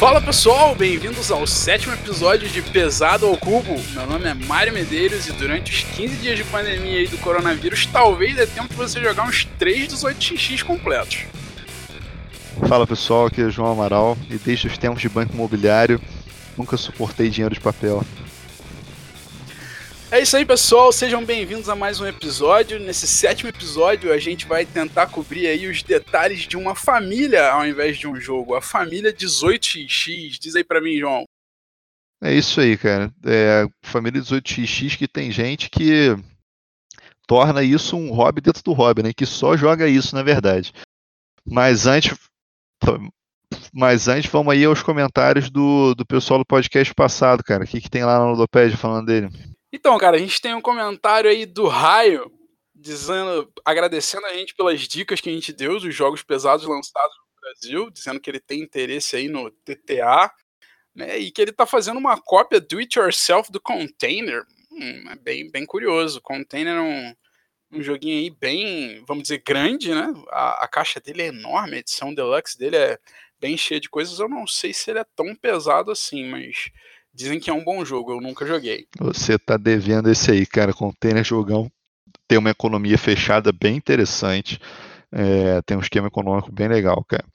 Fala pessoal, bem-vindos ao sétimo episódio de Pesado ao Cubo. Meu nome é Mário Medeiros e durante os 15 dias de pandemia aí do coronavírus, talvez dê tempo de você jogar uns 3 dos 8xx completos. Fala pessoal, aqui é João Amaral e desde os tempos de banco imobiliário nunca suportei dinheiro de papel. É isso aí, pessoal. Sejam bem-vindos a mais um episódio. Nesse sétimo episódio, a gente vai tentar cobrir aí os detalhes de uma família ao invés de um jogo. A família 18x. Diz aí pra mim, João. É isso aí, cara. É família 18x que tem gente que torna isso um hobby dentro do hobby, né? Que só joga isso, na verdade. Mas antes, mas antes vamos aí aos comentários do, do pessoal do podcast passado, cara. O que, que tem lá no Ludopédia falando dele? Então, cara, a gente tem um comentário aí do Raio, dizendo, agradecendo a gente pelas dicas que a gente deu dos jogos pesados lançados no Brasil, dizendo que ele tem interesse aí no TTA, né, e que ele tá fazendo uma cópia do it yourself do Container. Hum, é bem, bem curioso. Container é um, um joguinho aí bem, vamos dizer, grande, né? A, a caixa dele é enorme, a edição deluxe dele é bem cheia de coisas. Eu não sei se ele é tão pesado assim, mas Dizem que é um bom jogo, eu nunca joguei. Você tá devendo esse aí, cara. Container jogão tem uma economia fechada bem interessante. É, tem um esquema econômico bem legal, cara.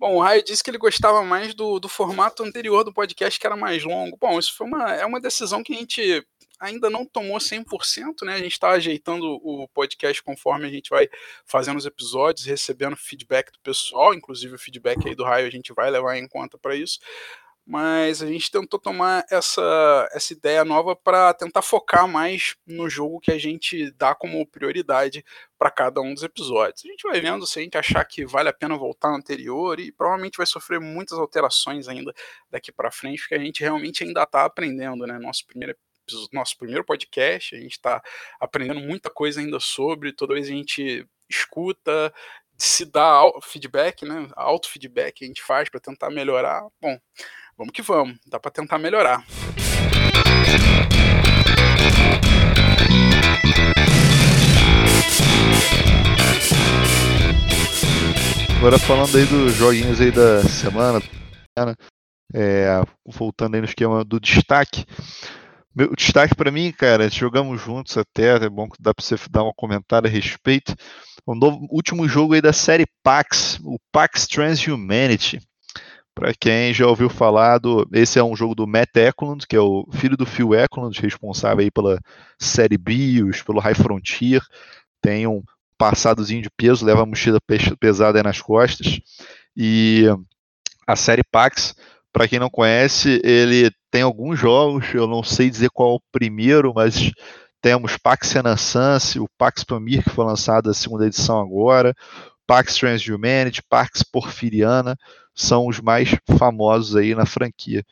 Bom, o Raio disse que ele gostava mais do, do formato anterior do podcast, que era mais longo. Bom, isso foi uma, é uma decisão que a gente ainda não tomou 100%, né? A gente está ajeitando o podcast conforme a gente vai fazendo os episódios, recebendo feedback do pessoal, inclusive o feedback aí do Raio a gente vai levar em conta para isso mas a gente tentou tomar essa, essa ideia nova para tentar focar mais no jogo que a gente dá como prioridade para cada um dos episódios. A gente vai vendo se a gente achar que vale a pena voltar no anterior e provavelmente vai sofrer muitas alterações ainda daqui para frente, porque a gente realmente ainda está aprendendo, né? Nosso primeiro nosso primeiro podcast, a gente está aprendendo muita coisa ainda sobre, toda vez a gente escuta, se dá feedback, né? Auto feedback a gente faz para tentar melhorar. Bom, vamos que vamos, dá para tentar melhorar. Agora falando aí dos joguinhos aí da semana, é, voltando aí no esquema do destaque. Meu destaque para mim, cara, jogamos juntos até, é bom que dá para você dar um comentário a respeito. O novo, último jogo aí da série PAX, o PAX Transhumanity. Para quem já ouviu falar do. Esse é um jogo do Matt Eklund, que é o filho do Phil Eklund, responsável aí pela série BIOS, pelo High Frontier. Tem um passadozinho de peso, leva a mochila pesada aí nas costas. E a série Pax, para quem não conhece, ele tem alguns jogos, eu não sei dizer qual é o primeiro, mas temos Pax Renaissance, o Pax Pamir, que foi lançado a segunda edição agora, Pax Transhumanity, Pax Porfiriana são os mais famosos aí na franquia.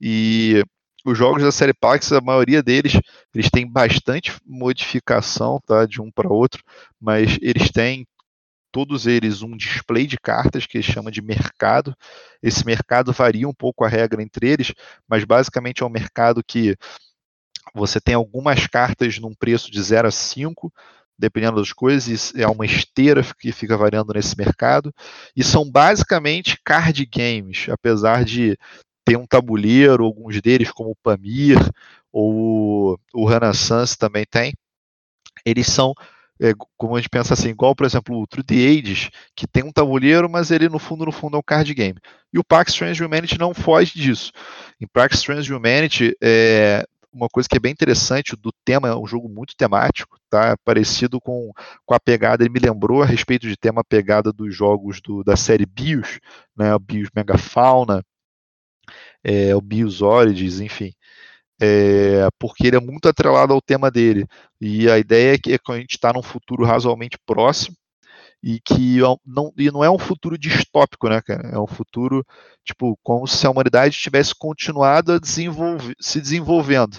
E os jogos da série Pax, a maioria deles, eles têm bastante modificação, tá, de um para outro, mas eles têm todos eles um display de cartas que chama de mercado. Esse mercado varia um pouco a regra entre eles, mas basicamente é um mercado que você tem algumas cartas num preço de 0 a 5, dependendo das coisas, é uma esteira que fica variando nesse mercado, e são basicamente card games, apesar de ter um tabuleiro, alguns deles, como o Pamir, ou o Renaissance também tem, eles são, é, como a gente pensa assim, igual, por exemplo, o True the Ages, que tem um tabuleiro, mas ele no fundo, no fundo é um card game. E o Pax Strange Humanity não foge disso. Em Pax Strange Humanity, é, uma coisa que é bem interessante do tema, é um jogo muito temático, tá? Parecido com, com a pegada, ele me lembrou a respeito de tema a pegada dos jogos do, da série BIOS, né? O BIOS Megafauna, é, o BIOS Origins, enfim. É, porque ele é muito atrelado ao tema dele. E a ideia é que a gente está num futuro razoavelmente próximo, e que não, e não é um futuro distópico, né, cara? É um futuro, tipo, como se a humanidade tivesse continuado a desenvolver, se desenvolvendo.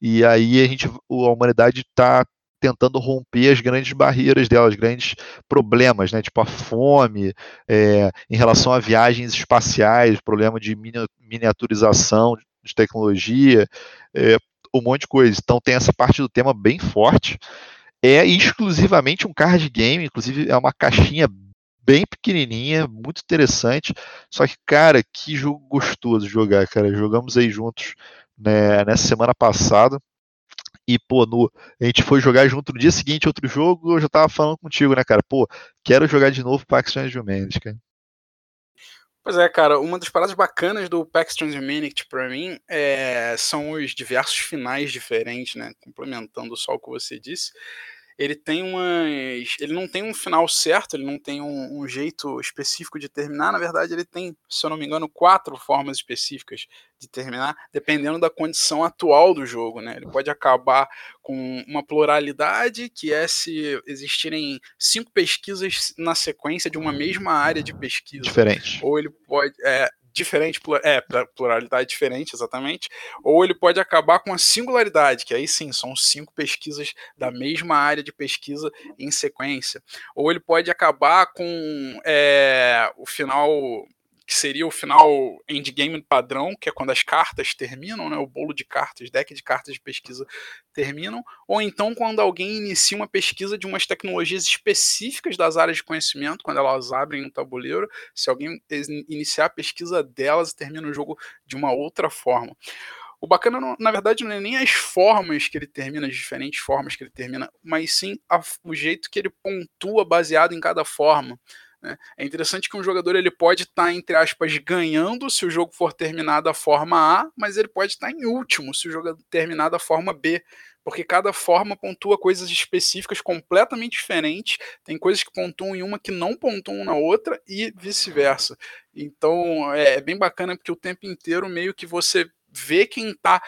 E aí a gente, a humanidade está tentando romper as grandes barreiras dela, os grandes problemas, né? Tipo a fome, é, em relação a viagens espaciais, problema de miniaturização de tecnologia, é, um monte de coisa. Então tem essa parte do tema bem forte é exclusivamente um card game, inclusive é uma caixinha bem pequenininha, muito interessante. Só que, cara, que jogo gostoso jogar, cara. Jogamos aí juntos né, nessa semana passada. E, pô, no, a gente foi jogar junto no dia seguinte outro jogo, eu já tava falando contigo, né, cara? Pô, quero jogar de novo Pax Transhumanity, cara. Pois é, cara, uma das paradas bacanas do PAX Transhumanity para mim é, são os diversos finais diferentes, né? Complementando só o que você disse ele tem umas. Ele não tem um final certo, ele não tem um, um, jeito específico de terminar. Na verdade, ele tem, se eu não me engano, quatro formas específicas de terminar, dependendo da condição atual do jogo. Né? Ele pode acabar com uma pluralidade, que é se existirem cinco pesquisas na sequência de uma mesma área de pesquisa. Diferente. Ou ele pode. É, diferente, é, pluralidade diferente, exatamente, ou ele pode acabar com a singularidade, que aí sim são cinco pesquisas da mesma área de pesquisa em sequência, ou ele pode acabar com é, o final que seria o final endgame padrão, que é quando as cartas terminam, né, o bolo de cartas, deck de cartas de pesquisa terminam, ou então quando alguém inicia uma pesquisa de umas tecnologias específicas das áreas de conhecimento, quando elas abrem um tabuleiro, se alguém iniciar a pesquisa delas termina o jogo de uma outra forma. O bacana, na verdade, não é nem as formas que ele termina, as diferentes formas que ele termina, mas sim a, o jeito que ele pontua baseado em cada forma. Né? É interessante que um jogador ele pode estar, tá, entre aspas, ganhando se o jogo for terminar da forma A, mas ele pode estar tá em último se o jogo terminar da forma B, porque cada forma pontua coisas específicas completamente diferentes. Tem coisas que pontuam em uma que não pontuam na outra e vice-versa. Então é, é bem bacana porque o tempo inteiro meio que você vê quem está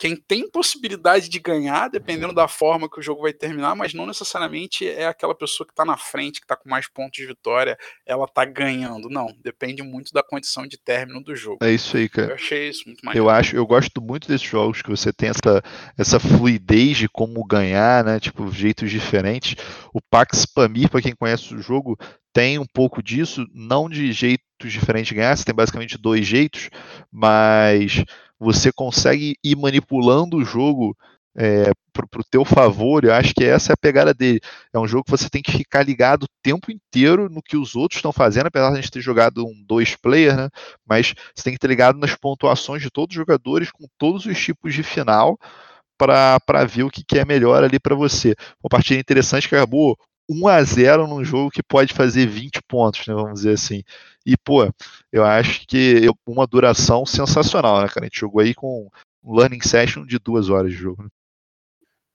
quem tem possibilidade de ganhar, dependendo da forma que o jogo vai terminar, mas não necessariamente é aquela pessoa que está na frente, que está com mais pontos de vitória, ela está ganhando. Não, depende muito da condição de término do jogo. É isso aí, cara. Eu achei isso muito mais. Eu acho, eu gosto muito desses jogos que você tem essa, essa fluidez de como ganhar, né? Tipo, jeitos diferentes. O Pax Pamir, para quem conhece o jogo, tem um pouco disso, não de jeitos diferentes de ganhar, você tem basicamente dois jeitos, mas você consegue ir manipulando o jogo é, para o teu favor, eu acho que essa é a pegada dele. É um jogo que você tem que ficar ligado o tempo inteiro no que os outros estão fazendo, apesar de a gente ter jogado um dois player, né? Mas você tem que estar ligado nas pontuações de todos os jogadores com todos os tipos de final para ver o que, que é melhor ali para você. Uma partida interessante que acabou 1 a 0 num jogo que pode fazer 20 pontos, né, vamos dizer assim. E, pô, eu acho que uma duração sensacional, né, cara? A gente jogou aí com um learning session de duas horas de jogo. Né?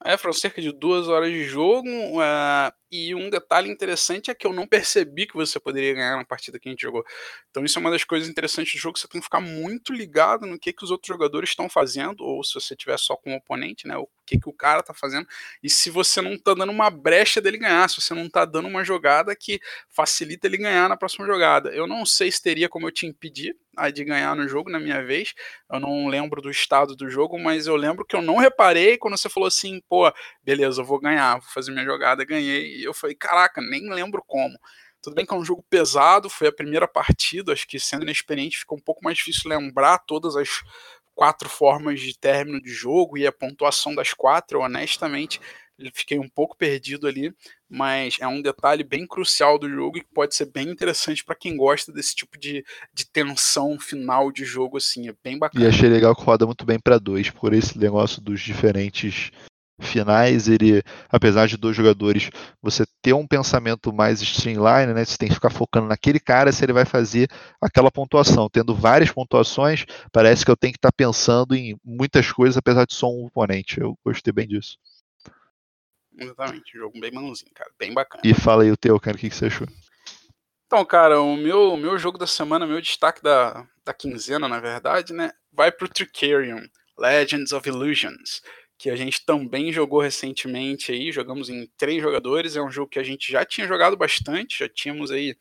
É, foram cerca de duas horas de jogo. Uh, e um detalhe interessante é que eu não percebi que você poderia ganhar na partida que a gente jogou. Então, isso é uma das coisas interessantes do jogo. Você tem que ficar muito ligado no que, que os outros jogadores estão fazendo, ou se você tiver só com o oponente, né? O que, que o cara tá fazendo. E se você não tá dando uma brecha dele ganhar, se você não tá dando uma jogada que facilita ele ganhar na próxima jogada. Eu não sei se teria como eu te impedir de ganhar no jogo na minha vez. Eu não lembro do estado do jogo, mas eu lembro que eu não reparei quando você falou assim, pô, beleza, eu vou ganhar, vou fazer minha jogada, ganhei. E eu falei, caraca, nem lembro como. Tudo bem que é um jogo pesado, foi a primeira partida, acho que sendo inexperiente ficou um pouco mais difícil lembrar todas as quatro formas de término de jogo e a pontuação das quatro, honestamente fiquei um pouco perdido ali, mas é um detalhe bem crucial do jogo e que pode ser bem interessante para quem gosta desse tipo de, de tensão final de jogo, assim, é bem bacana. E achei legal que roda muito bem para dois, por esse negócio dos diferentes finais, ele, apesar de dois jogadores, você ter um pensamento mais streamline, né? Você tem que ficar focando naquele cara se ele vai fazer aquela pontuação. Tendo várias pontuações, parece que eu tenho que estar pensando em muitas coisas, apesar de só um oponente. Eu gostei bem disso. Exatamente, jogo bem manuzinho, cara, bem bacana. E fala aí o teu, cara, o que, que você achou? Então, cara, o meu, meu jogo da semana, meu destaque da, da quinzena, na verdade, né, vai pro Tricarion, Legends of Illusions, que a gente também jogou recentemente aí, jogamos em três jogadores, é um jogo que a gente já tinha jogado bastante, já tínhamos aí,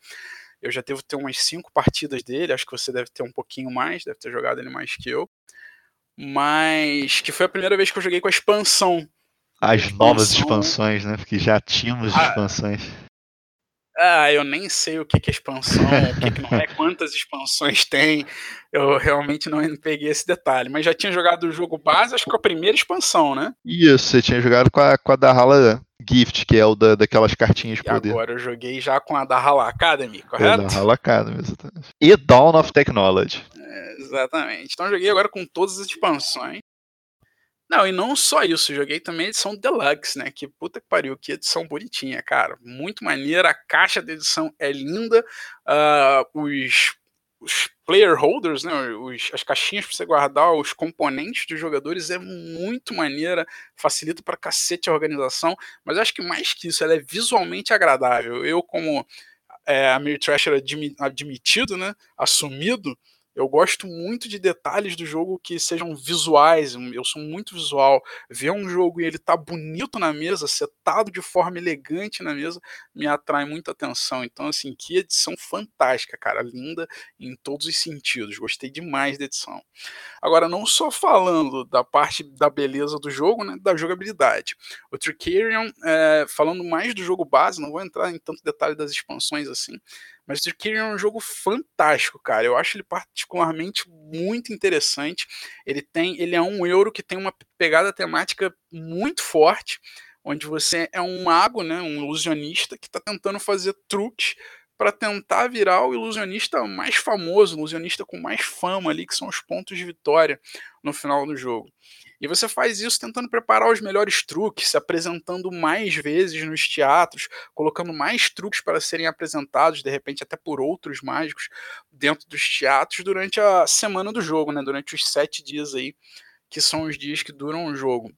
eu já devo ter umas cinco partidas dele, acho que você deve ter um pouquinho mais, deve ter jogado ele mais que eu, mas que foi a primeira vez que eu joguei com a expansão, as expansão... novas expansões, né? Porque já tínhamos ah, expansões. Ah, eu nem sei o que, que é expansão, o que, que não é, quantas expansões tem. Eu realmente não peguei esse detalhe. Mas já tinha jogado o jogo base, acho que com a primeira expansão, né? Isso, você tinha jogado com a, com a Dahala Gift, que é o da, daquelas cartinhas de e poder. agora eu joguei já com a da Hala Academy, correto? É, da Hala Academy, exatamente. E Dawn of Technology. É, exatamente. Então eu joguei agora com todas as expansões. Não, e não só isso, joguei também a edição Deluxe, né? Que puta que pariu, que edição bonitinha, cara. Muito maneira, a caixa da edição é linda, uh, os, os player holders, né? Os, as caixinhas para você guardar os componentes dos jogadores é muito maneira, facilita para cacete a organização, mas acho que mais que isso, ela é visualmente agradável. Eu, como é, a Mir Trasher admitido, né? Assumido eu gosto muito de detalhes do jogo que sejam visuais. Eu sou muito visual. Ver um jogo e ele tá bonito na mesa, setado de forma elegante na mesa, me atrai muita atenção. Então, assim, que edição fantástica, cara. Linda em todos os sentidos. Gostei demais da edição. Agora, não só falando da parte da beleza do jogo, né, da jogabilidade. O Tricarion, é, falando mais do jogo base, não vou entrar em tanto detalhe das expansões assim, mas o Kirby é um jogo fantástico, cara. Eu acho ele particularmente muito interessante. Ele tem, ele é um euro que tem uma pegada temática muito forte, onde você é um mago, né, um ilusionista que está tentando fazer truques para tentar virar o ilusionista mais famoso, o ilusionista com mais fama ali, que são os pontos de vitória no final do jogo. E você faz isso tentando preparar os melhores truques, se apresentando mais vezes nos teatros, colocando mais truques para serem apresentados, de repente até por outros mágicos, dentro dos teatros durante a semana do jogo, né? Durante os sete dias aí, que são os dias que duram o jogo.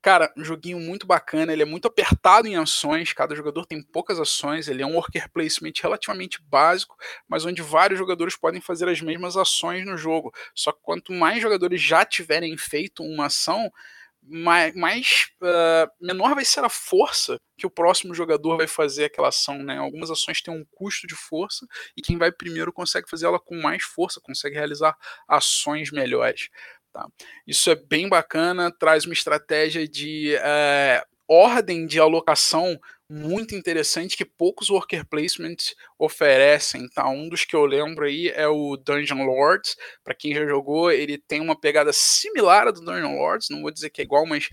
Cara, um joguinho muito bacana, ele é muito apertado em ações, cada jogador tem poucas ações, ele é um worker placement relativamente básico, mas onde vários jogadores podem fazer as mesmas ações no jogo. Só que quanto mais jogadores já tiverem feito uma ação, mais, mais uh, menor vai ser a força que o próximo jogador vai fazer aquela ação, né? Algumas ações têm um custo de força e quem vai primeiro consegue fazer ela com mais força, consegue realizar ações melhores. Tá? Isso é bem bacana, traz uma estratégia de é, ordem de alocação muito interessante que poucos worker placements oferecem, tá? Um dos que eu lembro aí é o Dungeon Lords. Para quem já jogou, ele tem uma pegada similar à do Dungeon Lords, não vou dizer que é igual, mas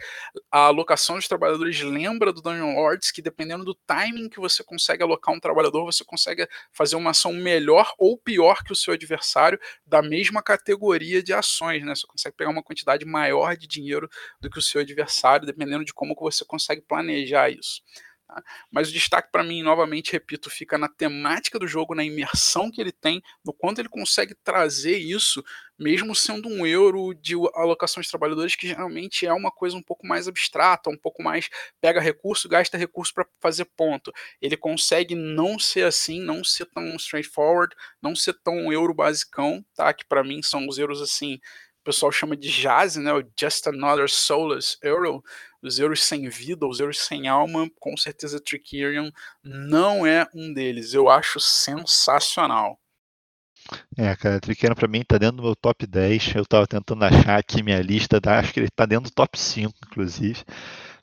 a alocação dos trabalhadores lembra do Dungeon Lords, que dependendo do timing que você consegue alocar um trabalhador, você consegue fazer uma ação melhor ou pior que o seu adversário da mesma categoria de ações, né? Você consegue pegar uma quantidade maior de dinheiro do que o seu adversário, dependendo de como que você consegue planejar isso. Tá? Mas o destaque para mim, novamente, repito, fica na temática do jogo, na imersão que ele tem, no quanto ele consegue trazer isso, mesmo sendo um euro de alocação de trabalhadores, que geralmente é uma coisa um pouco mais abstrata, um pouco mais pega recurso, gasta recurso para fazer ponto. Ele consegue não ser assim, não ser tão straightforward, não ser tão euro basicão, tá? Que para mim são os euros assim pessoal chama de jazz, né? O Just Another Soulless Euro, os euros sem vida, os euros sem alma, com certeza Tricerion não é um deles. Eu acho sensacional. É, cara, Triqueiro pra mim tá dentro do meu top 10. Eu tava tentando achar aqui minha lista, tá? acho que ele tá dentro do top 5, inclusive.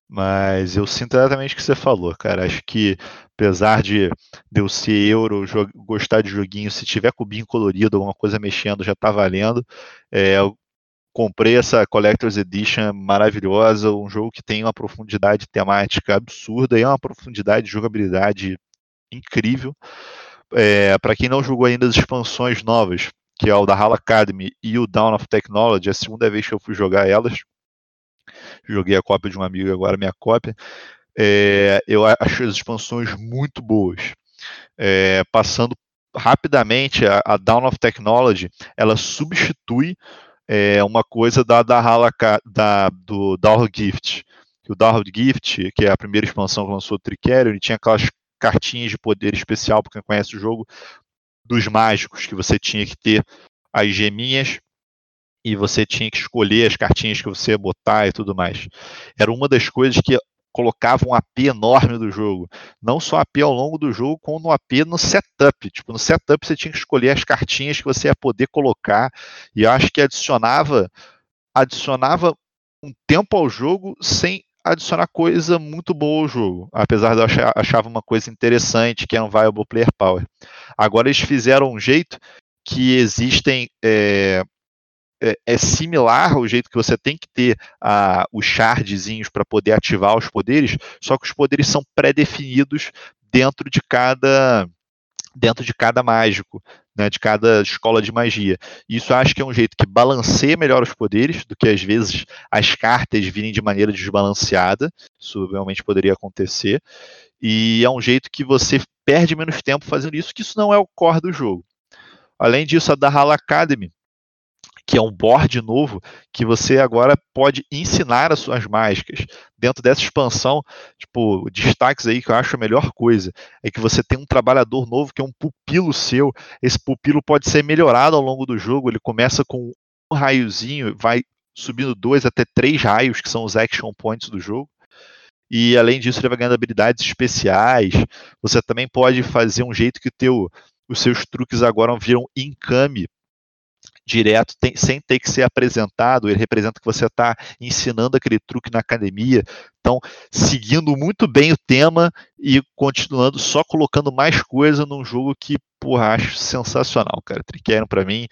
Mas eu sinto exatamente o que você falou, cara. Acho que, apesar de, de eu ser euro, gostar de joguinho, se tiver cubinho colorido, alguma coisa mexendo, já tá valendo. É, comprei essa Collector's Edition maravilhosa, um jogo que tem uma profundidade temática absurda e é uma profundidade de jogabilidade incrível. É, Para quem não jogou ainda as expansões novas, que é o da HAL Academy e o Dawn of Technology, a segunda vez que eu fui jogar elas, joguei a cópia de um amigo agora minha cópia, é, eu achei as expansões muito boas. É, passando rapidamente, a, a Dawn of Technology, ela substitui é uma coisa da, da, da do Download Gift. O Download Gift, que é a primeira expansão que lançou o Tricério, ele tinha aquelas cartinhas de poder especial, para quem conhece o jogo, dos mágicos, que você tinha que ter as geminhas e você tinha que escolher as cartinhas que você ia botar e tudo mais. Era uma das coisas que colocava um AP enorme do jogo. Não só AP ao longo do jogo, como no AP no setup. Tipo, no setup você tinha que escolher as cartinhas que você ia poder colocar. E acho que adicionava adicionava um tempo ao jogo sem adicionar coisa muito boa ao jogo. Apesar de eu achar achava uma coisa interessante, que é um Viable Player Power. Agora eles fizeram um jeito que existem é, é, é, similar ao jeito que você tem que ter os shardzinhos para poder ativar os poderes, só que os poderes são pré-definidos dentro de cada dentro de cada mágico, né, de cada escola de magia. Isso acho que é um jeito que balanceia melhor os poderes do que às vezes as cartas virem de maneira desbalanceada. Isso realmente poderia acontecer. E é um jeito que você perde menos tempo fazendo isso, que isso não é o core do jogo. Além disso, a da Hala Academy, que é um board novo que você agora pode ensinar as suas mágicas. Dentro dessa expansão, tipo, destaques aí que eu acho a melhor coisa é que você tem um trabalhador novo que é um pupilo seu. Esse pupilo pode ser melhorado ao longo do jogo. Ele começa com um raiozinho, vai subindo dois até três raios, que são os action points do jogo. E além disso, ele vai ganhando habilidades especiais. Você também pode fazer um jeito que teu, os seus truques agora viram encame direto, tem, sem ter que ser apresentado, ele representa que você está ensinando aquele truque na academia. Então, seguindo muito bem o tema e continuando só colocando mais coisa num jogo que, porra, acho sensacional, cara. Triqueiro para mim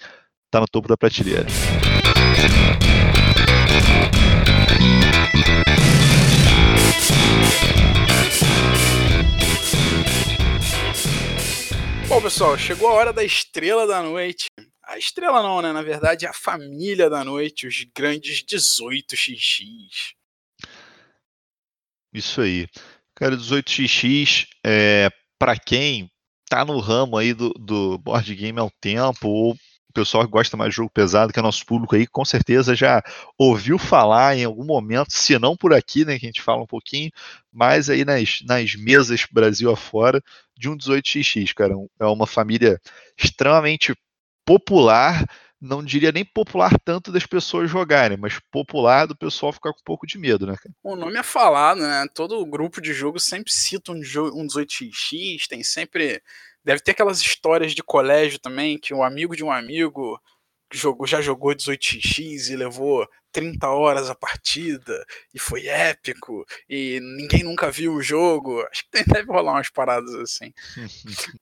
tá no topo da prateleira. Bom, pessoal, chegou a hora da estrela da noite a estrela não, né? Na verdade, a família da noite, os grandes 18xx. Isso aí. Cara, 18xx, é, para quem tá no ramo aí do, do board game há um tempo, ou o pessoal que gosta mais de jogo pesado, que é nosso público aí, com certeza já ouviu falar em algum momento, se não por aqui, né, que a gente fala um pouquinho, mas aí nas, nas mesas Brasil afora, de um 18xx, cara. É uma família extremamente popular, não diria nem popular tanto das pessoas jogarem, mas popular do pessoal ficar com um pouco de medo, né? O nome é falado, né? Todo grupo de jogo sempre cita um, um 18x, tem sempre. Deve ter aquelas histórias de colégio também, que um amigo de um amigo jogou, já jogou 18x e levou 30 horas a partida e foi épico e ninguém nunca viu o jogo. Acho que deve rolar umas paradas assim.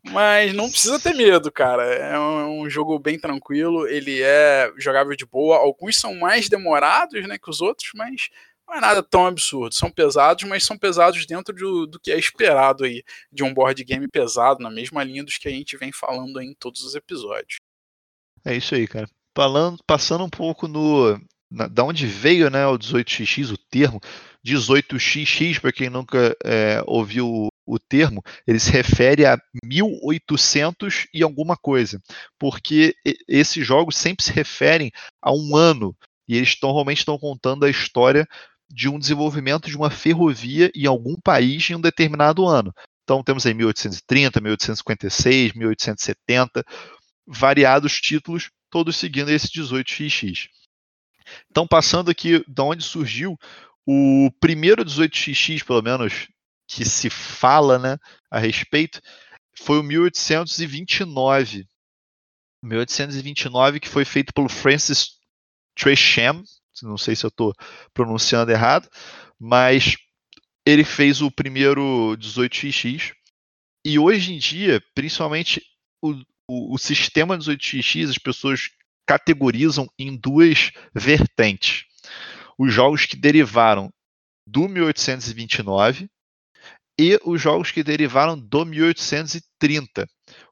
Mas não precisa ter medo, cara. É um, um, jogo bem tranquilo, ele é jogável de boa. Alguns são mais demorados né, que os outros, mas não é nada tão absurdo. São pesados, mas são pesados dentro do, do que é esperado aí de um board game pesado, na mesma linha dos que a gente vem falando em todos os episódios. É isso aí, cara. Falando, passando um pouco no, na, da onde veio né, o 18xx, o termo 18xx, para quem nunca é, ouviu o, termo, ele se refere a 1800 e alguma coisa, porque esses jogos sempre se referem a um ano, e eles tão, normalmente estão contando a história de um desenvolvimento de uma ferrovia em algum país em um determinado ano. Então temos aí 1830, 1856, 1870, variados títulos, todos seguindo esse 18xx. Então, passando aqui de onde surgiu o primeiro 18xx, pelo menos, que se fala né, a respeito, foi o 1829. 1829, que foi feito pelo Francis Tresham, não sei se eu estou pronunciando errado, mas ele fez o primeiro 18xx. E hoje em dia, principalmente o, o, o sistema 18xx, as pessoas categorizam em duas vertentes. Os jogos que derivaram do 1829 e os jogos que derivaram do 1830.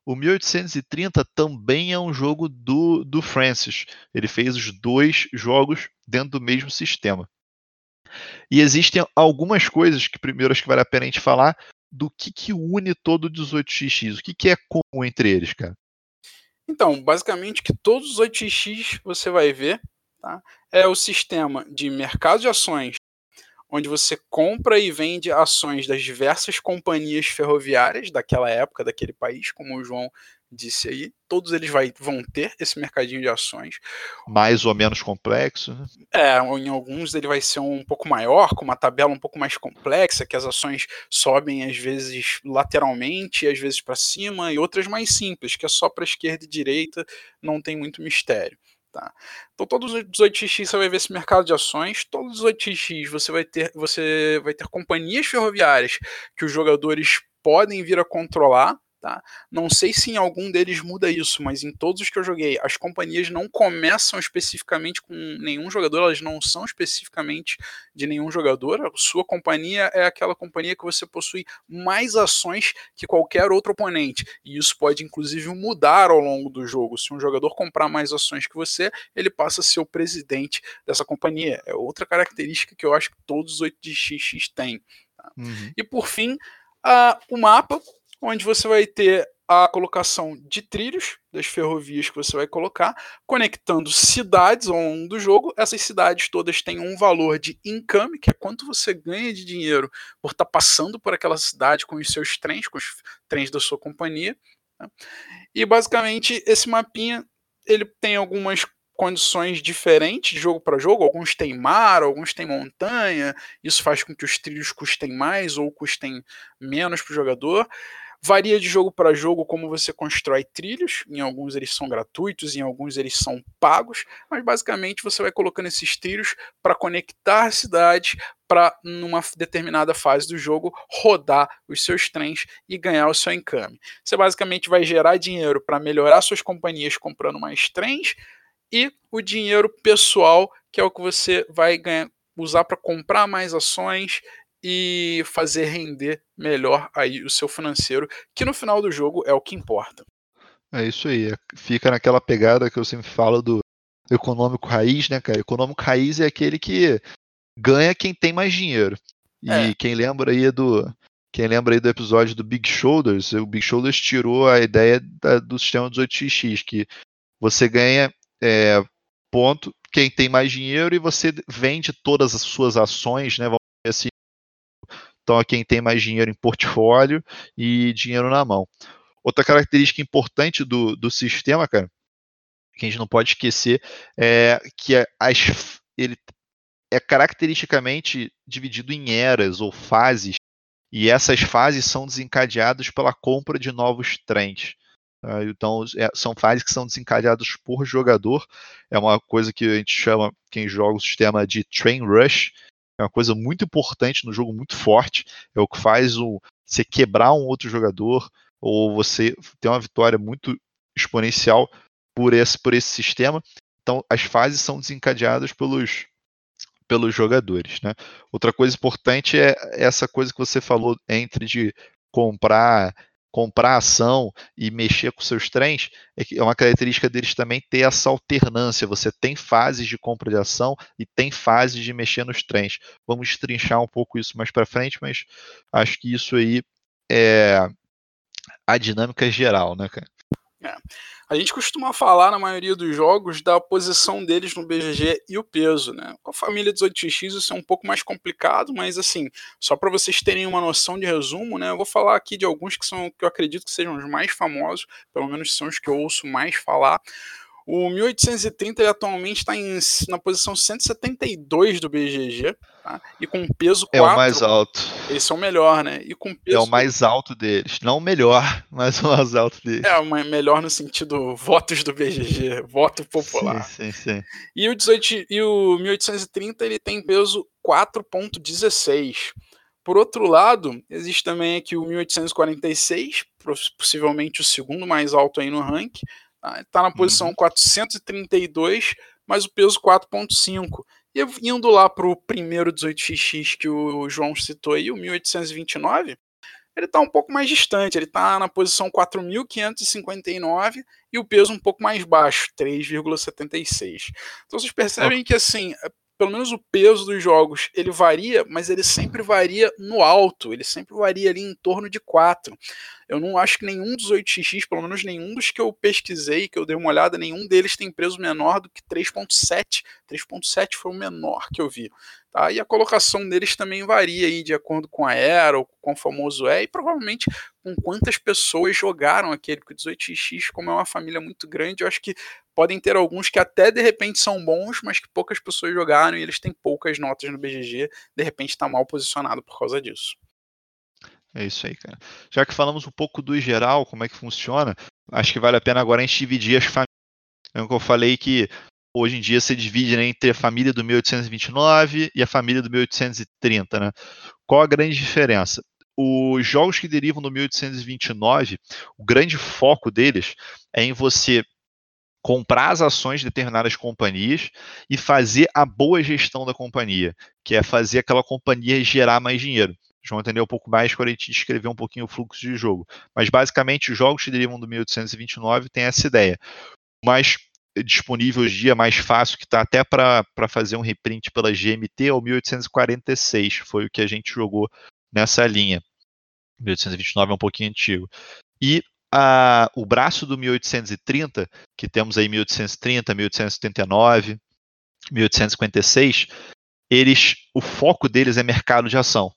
O 1830 também é um jogo do, do Francis. Ele fez os dois jogos dentro do mesmo sistema. E existem algumas coisas que primeiro acho que vale a pena a gente falar do que, que une todo o 18xx. O que, que é comum entre eles, cara? Então, basicamente, que todos os 8x você vai ver tá? é o sistema de mercado de ações, onde você compra e vende ações das diversas companhias ferroviárias daquela época, daquele país, como o João disse aí, todos eles vai, vão ter esse mercadinho de ações. Mais ou menos complexo, né? É, em alguns ele vai ser um pouco maior, com uma tabela um pouco mais complexa, que as ações sobem às vezes lateralmente, às vezes para cima, e outras mais simples, que é só para esquerda e direita, não tem muito mistério. Tá? Então todos os 18x você vai ver esse mercado de ações, todos os 18x você vai ter você vai ter companhias ferroviárias que os jogadores podem vir a controlar Tá? Não sei se em algum deles muda isso, mas em todos os que eu joguei, as companhias não começam especificamente com nenhum jogador, elas não são especificamente de nenhum jogador. A sua companhia é aquela companhia que você possui mais ações que qualquer outro oponente. E isso pode inclusive mudar ao longo do jogo. Se um jogador comprar mais ações que você, ele passa a ser o presidente dessa companhia. É outra característica que eu acho que todos os 8 de XX têm. Tá? Uhum. E por fim, uh, o mapa onde você vai ter a colocação de trilhos das ferrovias que você vai colocar, conectando cidades ao longo do jogo. Essas cidades todas têm um valor de income, que é quanto você ganha de dinheiro por estar tá passando por aquela cidade com os seus trens, com os trens da sua companhia. Né? E basicamente esse mapinha ele tem algumas condições diferentes de jogo para jogo. Alguns têm mar, alguns têm montanha. Isso faz com que os trilhos custem mais ou custem menos para o jogador. Varia de jogo para jogo como você constrói trilhos. Em alguns eles são gratuitos, em alguns eles são pagos, mas basicamente você vai colocando esses trilhos para conectar cidades para numa determinada fase do jogo rodar os seus trens e ganhar o seu encame. Você basicamente vai gerar dinheiro para melhorar suas companhias comprando mais trens e o dinheiro pessoal, que é o que você vai ganhar, usar para comprar mais ações e fazer render melhor aí o seu financeiro, que no final do jogo é o que importa. É isso aí, é, fica naquela pegada que eu sempre falo do econômico raiz, né, cara? Econômico raiz é aquele que ganha quem tem mais dinheiro. E é. quem lembra aí do quem lembra aí do episódio do Big Shoulders, o Big Shoulders tirou a ideia da, do sistema 18x, que você ganha é, ponto quem tem mais dinheiro e você vende todas as suas ações, né? Vamos então, a quem tem mais dinheiro em portfólio e dinheiro na mão. Outra característica importante do, do sistema, cara, que a gente não pode esquecer, é que as, ele é caracteristicamente dividido em eras ou fases, e essas fases são desencadeadas pela compra de novos trens. Tá? Então, é, são fases que são desencadeadas por jogador. É uma coisa que a gente chama, quem joga o sistema, de train rush, é uma coisa muito importante no jogo, muito forte. É o que faz o, você quebrar um outro jogador ou você ter uma vitória muito exponencial por esse, por esse sistema. Então, as fases são desencadeadas pelos, pelos jogadores. Né? Outra coisa importante é essa coisa que você falou entre de comprar comprar ação e mexer com seus trens, é, é uma característica deles também ter essa alternância. Você tem fases de compra de ação e tem fases de mexer nos trens. Vamos destrinchar um pouco isso mais para frente, mas acho que isso aí é a dinâmica geral, né, cara? É. A gente costuma falar na maioria dos jogos da posição deles no BGG e o peso, né? Com a família 18x isso é um pouco mais complicado, mas assim, só para vocês terem uma noção de resumo, né? Eu vou falar aqui de alguns que são que eu acredito que sejam os mais famosos, pelo menos são os que eu ouço mais falar. O 1830 ele atualmente está na posição 172 do BGG, tá? E com peso 4. É o mais alto. Esse é o melhor, né? E com peso... É o mais alto deles. Não o melhor, mas o mais alto deles. É, o melhor no sentido votos do BGG, voto popular. Sim, sim, sim. E o, 18, e o 1830 ele tem peso 4.16. Por outro lado, existe também aqui o 1846, possivelmente o segundo mais alto aí no ranking, Está tá na posição uhum. 432, mas o peso 4.5. E indo lá para o primeiro 18XX que o João citou aí, o 1829, ele está um pouco mais distante, ele está na posição 4.559 e o peso um pouco mais baixo, 3,76. Então vocês percebem que assim, pelo menos o peso dos jogos, ele varia, mas ele sempre varia no alto, ele sempre varia ali em torno de 4. Eu não acho que nenhum dos 8XX, pelo menos nenhum dos que eu pesquisei, que eu dei uma olhada, nenhum deles tem peso menor do que 3.7. 3.7 foi o menor que eu vi. Tá? E a colocação deles também varia aí de acordo com a era, ou com o famoso é, e provavelmente com quantas pessoas jogaram aquele, porque o 18x, como é uma família muito grande, eu acho que podem ter alguns que até de repente são bons, mas que poucas pessoas jogaram e eles têm poucas notas no BGG, de repente está mal posicionado por causa disso. É isso aí, cara. Já que falamos um pouco do geral, como é que funciona, acho que vale a pena agora a gente dividir as famílias. É que eu falei que hoje em dia se divide né, entre a família do 1829 e a família do 1830, né? Qual a grande diferença? os jogos que derivam do 1829, o grande foco deles é em você comprar as ações de determinadas companhias e fazer a boa gestão da companhia, que é fazer aquela companhia gerar mais dinheiro. Vocês vão entender um pouco mais quando a gente descrever um pouquinho o fluxo de jogo. Mas basicamente os jogos que derivam do 1829 têm essa ideia. O mais disponível hoje em dia, mais fácil, que está até para fazer um reprint pela GMT, é o 1846, foi o que a gente jogou nessa linha. 1829 é um pouquinho antigo. E a, o braço do 1830, que temos aí 1830, 1879, 1856, eles, o foco deles é mercado de ação.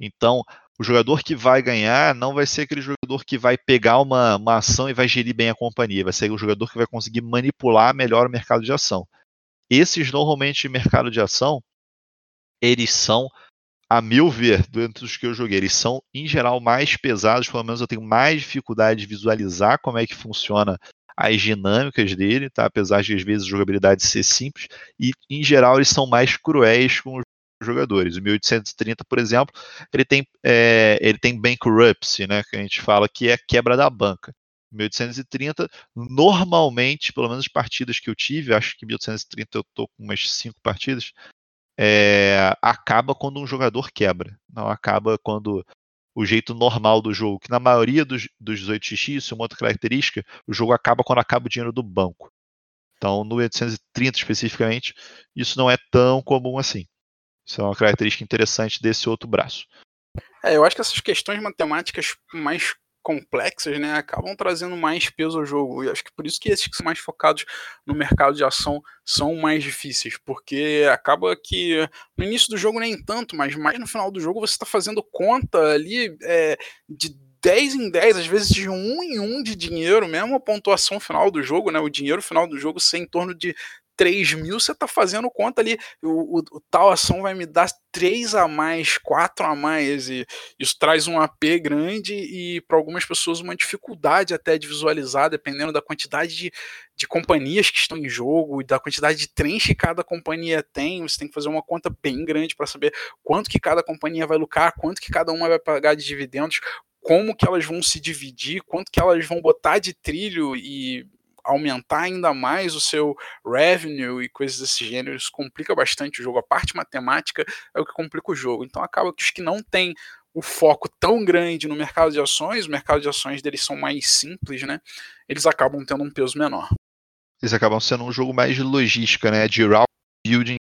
Então, o jogador que vai ganhar não vai ser aquele jogador que vai pegar uma, uma ação e vai gerir bem a companhia, vai ser o jogador que vai conseguir manipular melhor o mercado de ação. Esses normalmente mercado de ação, eles são a meu ver, dentro dos que eu joguei, eles são, em geral, mais pesados, pelo menos eu tenho mais dificuldade de visualizar como é que funciona as dinâmicas dele, tá? apesar de às vezes a jogabilidade ser simples, e em geral eles são mais cruéis com os jogadores. O 1830, por exemplo, ele tem, é, ele tem bankruptcy, né, que a gente fala que é quebra da banca. 1830, normalmente, pelo menos as partidas que eu tive, acho que 1830 eu tô com umas cinco partidas, é, acaba quando um jogador quebra. Não acaba quando o jeito normal do jogo, que na maioria dos, dos 18x, isso é uma outra característica, o jogo acaba quando acaba o dinheiro do banco. Então, no 830 especificamente, isso não é tão comum assim. Isso é uma característica interessante desse outro braço. É, eu acho que essas questões matemáticas mais complexas, né, acabam trazendo mais peso ao jogo. E acho que por isso que esses que são mais focados no mercado de ação são mais difíceis, porque acaba que no início do jogo nem tanto, mas mais no final do jogo você está fazendo conta ali é, de 10 em 10, às vezes de um em um de dinheiro, mesmo a pontuação final do jogo, né? O dinheiro final do jogo ser em torno de 3 mil, você está fazendo conta ali, o, o, o, tal ação vai me dar 3 a mais, 4 a mais, e isso traz um AP grande e para algumas pessoas uma dificuldade até de visualizar, dependendo da quantidade de, de companhias que estão em jogo da quantidade de trens que cada companhia tem, você tem que fazer uma conta bem grande para saber quanto que cada companhia vai lucrar, quanto que cada uma vai pagar de dividendos, como que elas vão se dividir, quanto que elas vão botar de trilho e aumentar ainda mais o seu revenue e coisas desse gênero, isso complica bastante o jogo. A parte matemática é o que complica o jogo. Então acaba que os que não têm o foco tão grande no mercado de ações, o mercado de ações deles são mais simples, né? Eles acabam tendo um peso menor. Eles acabam sendo um jogo mais de logística, né? De route building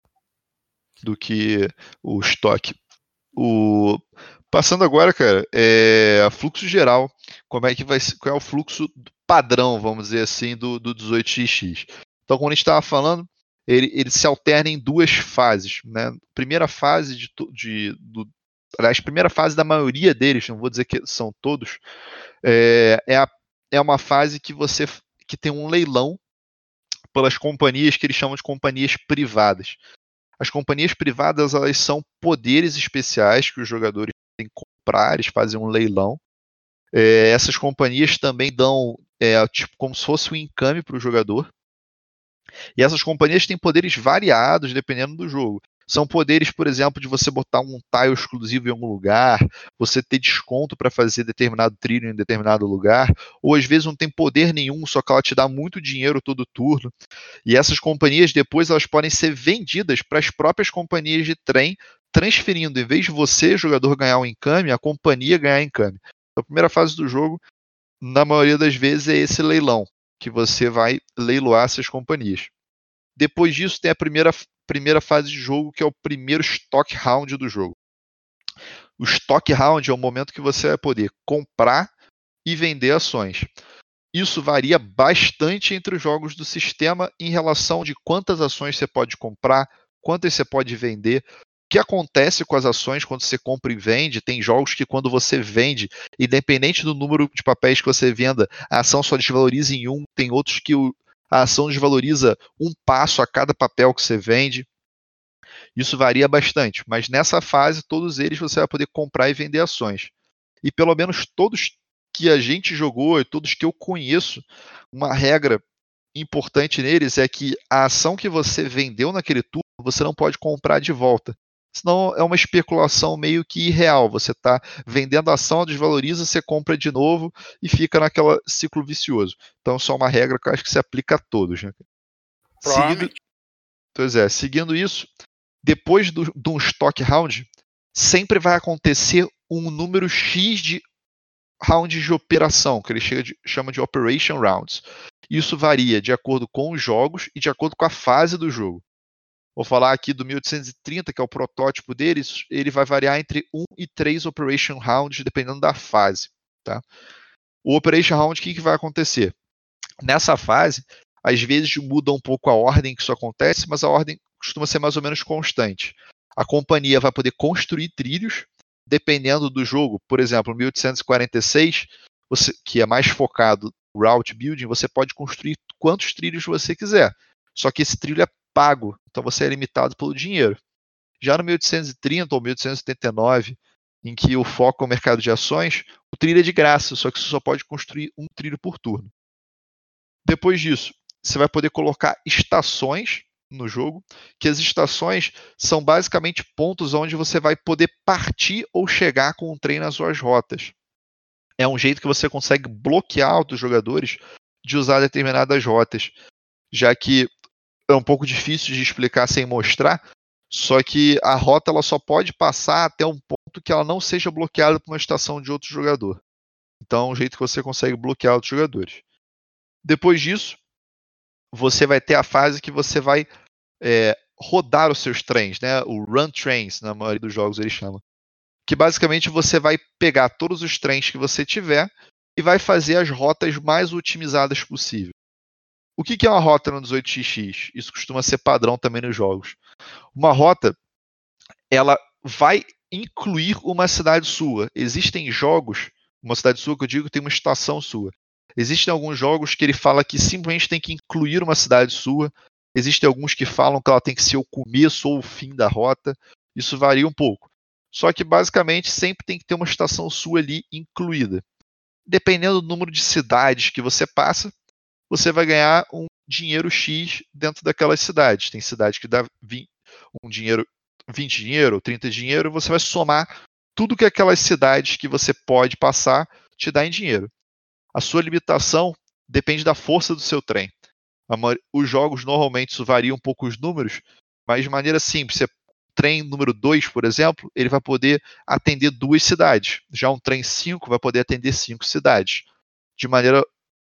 do que o estoque. O... Passando agora, cara, é fluxo geral. Como é que vai qual é o fluxo padrão, vamos dizer assim, do, do 18x. Então, como a gente estava falando, ele, ele se alterna em duas fases. Né? Primeira fase de, de do, aliás, primeira fase da maioria deles, não vou dizer que são todos, é, é, a, é uma fase que você que tem um leilão pelas companhias que eles chamam de companhias privadas. As companhias privadas elas são poderes especiais que os jogadores têm que comprar, eles fazem um leilão. É, essas companhias também dão é, tipo como se fosse um encame para o jogador. E essas companhias têm poderes variados dependendo do jogo. São poderes, por exemplo, de você botar um tile exclusivo em algum lugar, você ter desconto para fazer determinado trilho em determinado lugar, ou às vezes não tem poder nenhum, só que ela te dá muito dinheiro todo turno. E essas companhias depois elas podem ser vendidas para as próprias companhias de trem, transferindo, em vez de você, jogador, ganhar um encame, a companhia ganhar encame. Então, a primeira fase do jogo na maioria das vezes é esse leilão, que você vai leiloar essas companhias. Depois disso tem a primeira, primeira fase de jogo, que é o primeiro stock round do jogo. O stock round é o momento que você vai poder comprar e vender ações. Isso varia bastante entre os jogos do sistema em relação de quantas ações você pode comprar, quantas você pode vender, que acontece com as ações quando você compra e vende? Tem jogos que quando você vende, independente do número de papéis que você venda, a ação só desvaloriza em um. Tem outros que a ação desvaloriza um passo a cada papel que você vende. Isso varia bastante, mas nessa fase, todos eles você vai poder comprar e vender ações. E pelo menos todos que a gente jogou e todos que eu conheço, uma regra importante neles é que a ação que você vendeu naquele turno, você não pode comprar de volta. Senão é uma especulação meio que irreal. Você está vendendo a ação, desvaloriza, você compra de novo e fica naquele ciclo vicioso. Então, só uma regra que eu acho que se aplica a todos. Né? Seguindo, pois é, seguindo isso, depois do, de um stock round, sempre vai acontecer um número X de rounds de operação, que ele de, chama de operation rounds. Isso varia de acordo com os jogos e de acordo com a fase do jogo. Vou falar aqui do 1830, que é o protótipo deles, ele vai variar entre 1 e 3 Operation Rounds, dependendo da fase. Tá? O Operation Round, o que, que vai acontecer? Nessa fase, às vezes muda um pouco a ordem que isso acontece, mas a ordem costuma ser mais ou menos constante. A companhia vai poder construir trilhos, dependendo do jogo. Por exemplo, 1846, você, que é mais focado route building, você pode construir quantos trilhos você quiser. Só que esse trilho é pago, então você é limitado pelo dinheiro. Já no 1830 ou 1879, em que o foco é o mercado de ações, o trilho é de graça, só que você só pode construir um trilho por turno. Depois disso, você vai poder colocar estações no jogo, que as estações são basicamente pontos onde você vai poder partir ou chegar com o trem nas suas rotas. É um jeito que você consegue bloquear outros jogadores de usar determinadas rotas, já que é um pouco difícil de explicar sem mostrar, só que a rota ela só pode passar até um ponto que ela não seja bloqueada por uma estação de outro jogador. Então é um jeito que você consegue bloquear outros jogadores. Depois disso, você vai ter a fase que você vai é, rodar os seus trens, né? O run trains, na maioria dos jogos eles chamam. Que basicamente você vai pegar todos os trens que você tiver e vai fazer as rotas mais otimizadas possível. O que é uma rota no 18xx? Isso costuma ser padrão também nos jogos. Uma rota, ela vai incluir uma cidade sua. Existem jogos, uma cidade sua que eu digo tem uma estação sua. Existem alguns jogos que ele fala que simplesmente tem que incluir uma cidade sua. Existem alguns que falam que ela tem que ser o começo ou o fim da rota. Isso varia um pouco. Só que basicamente sempre tem que ter uma estação sua ali incluída. Dependendo do número de cidades que você passa, você vai ganhar um dinheiro X dentro daquelas cidades. Tem cidade que dá 20, um dinheiro, 20 dinheiro, 30 dinheiro, você vai somar tudo que aquelas cidades que você pode passar te dá em dinheiro. A sua limitação depende da força do seu trem. Os jogos normalmente isso varia um pouco os números, mas de maneira simples. Você, trem número 2, por exemplo, ele vai poder atender duas cidades. Já um trem 5 vai poder atender cinco cidades. De maneira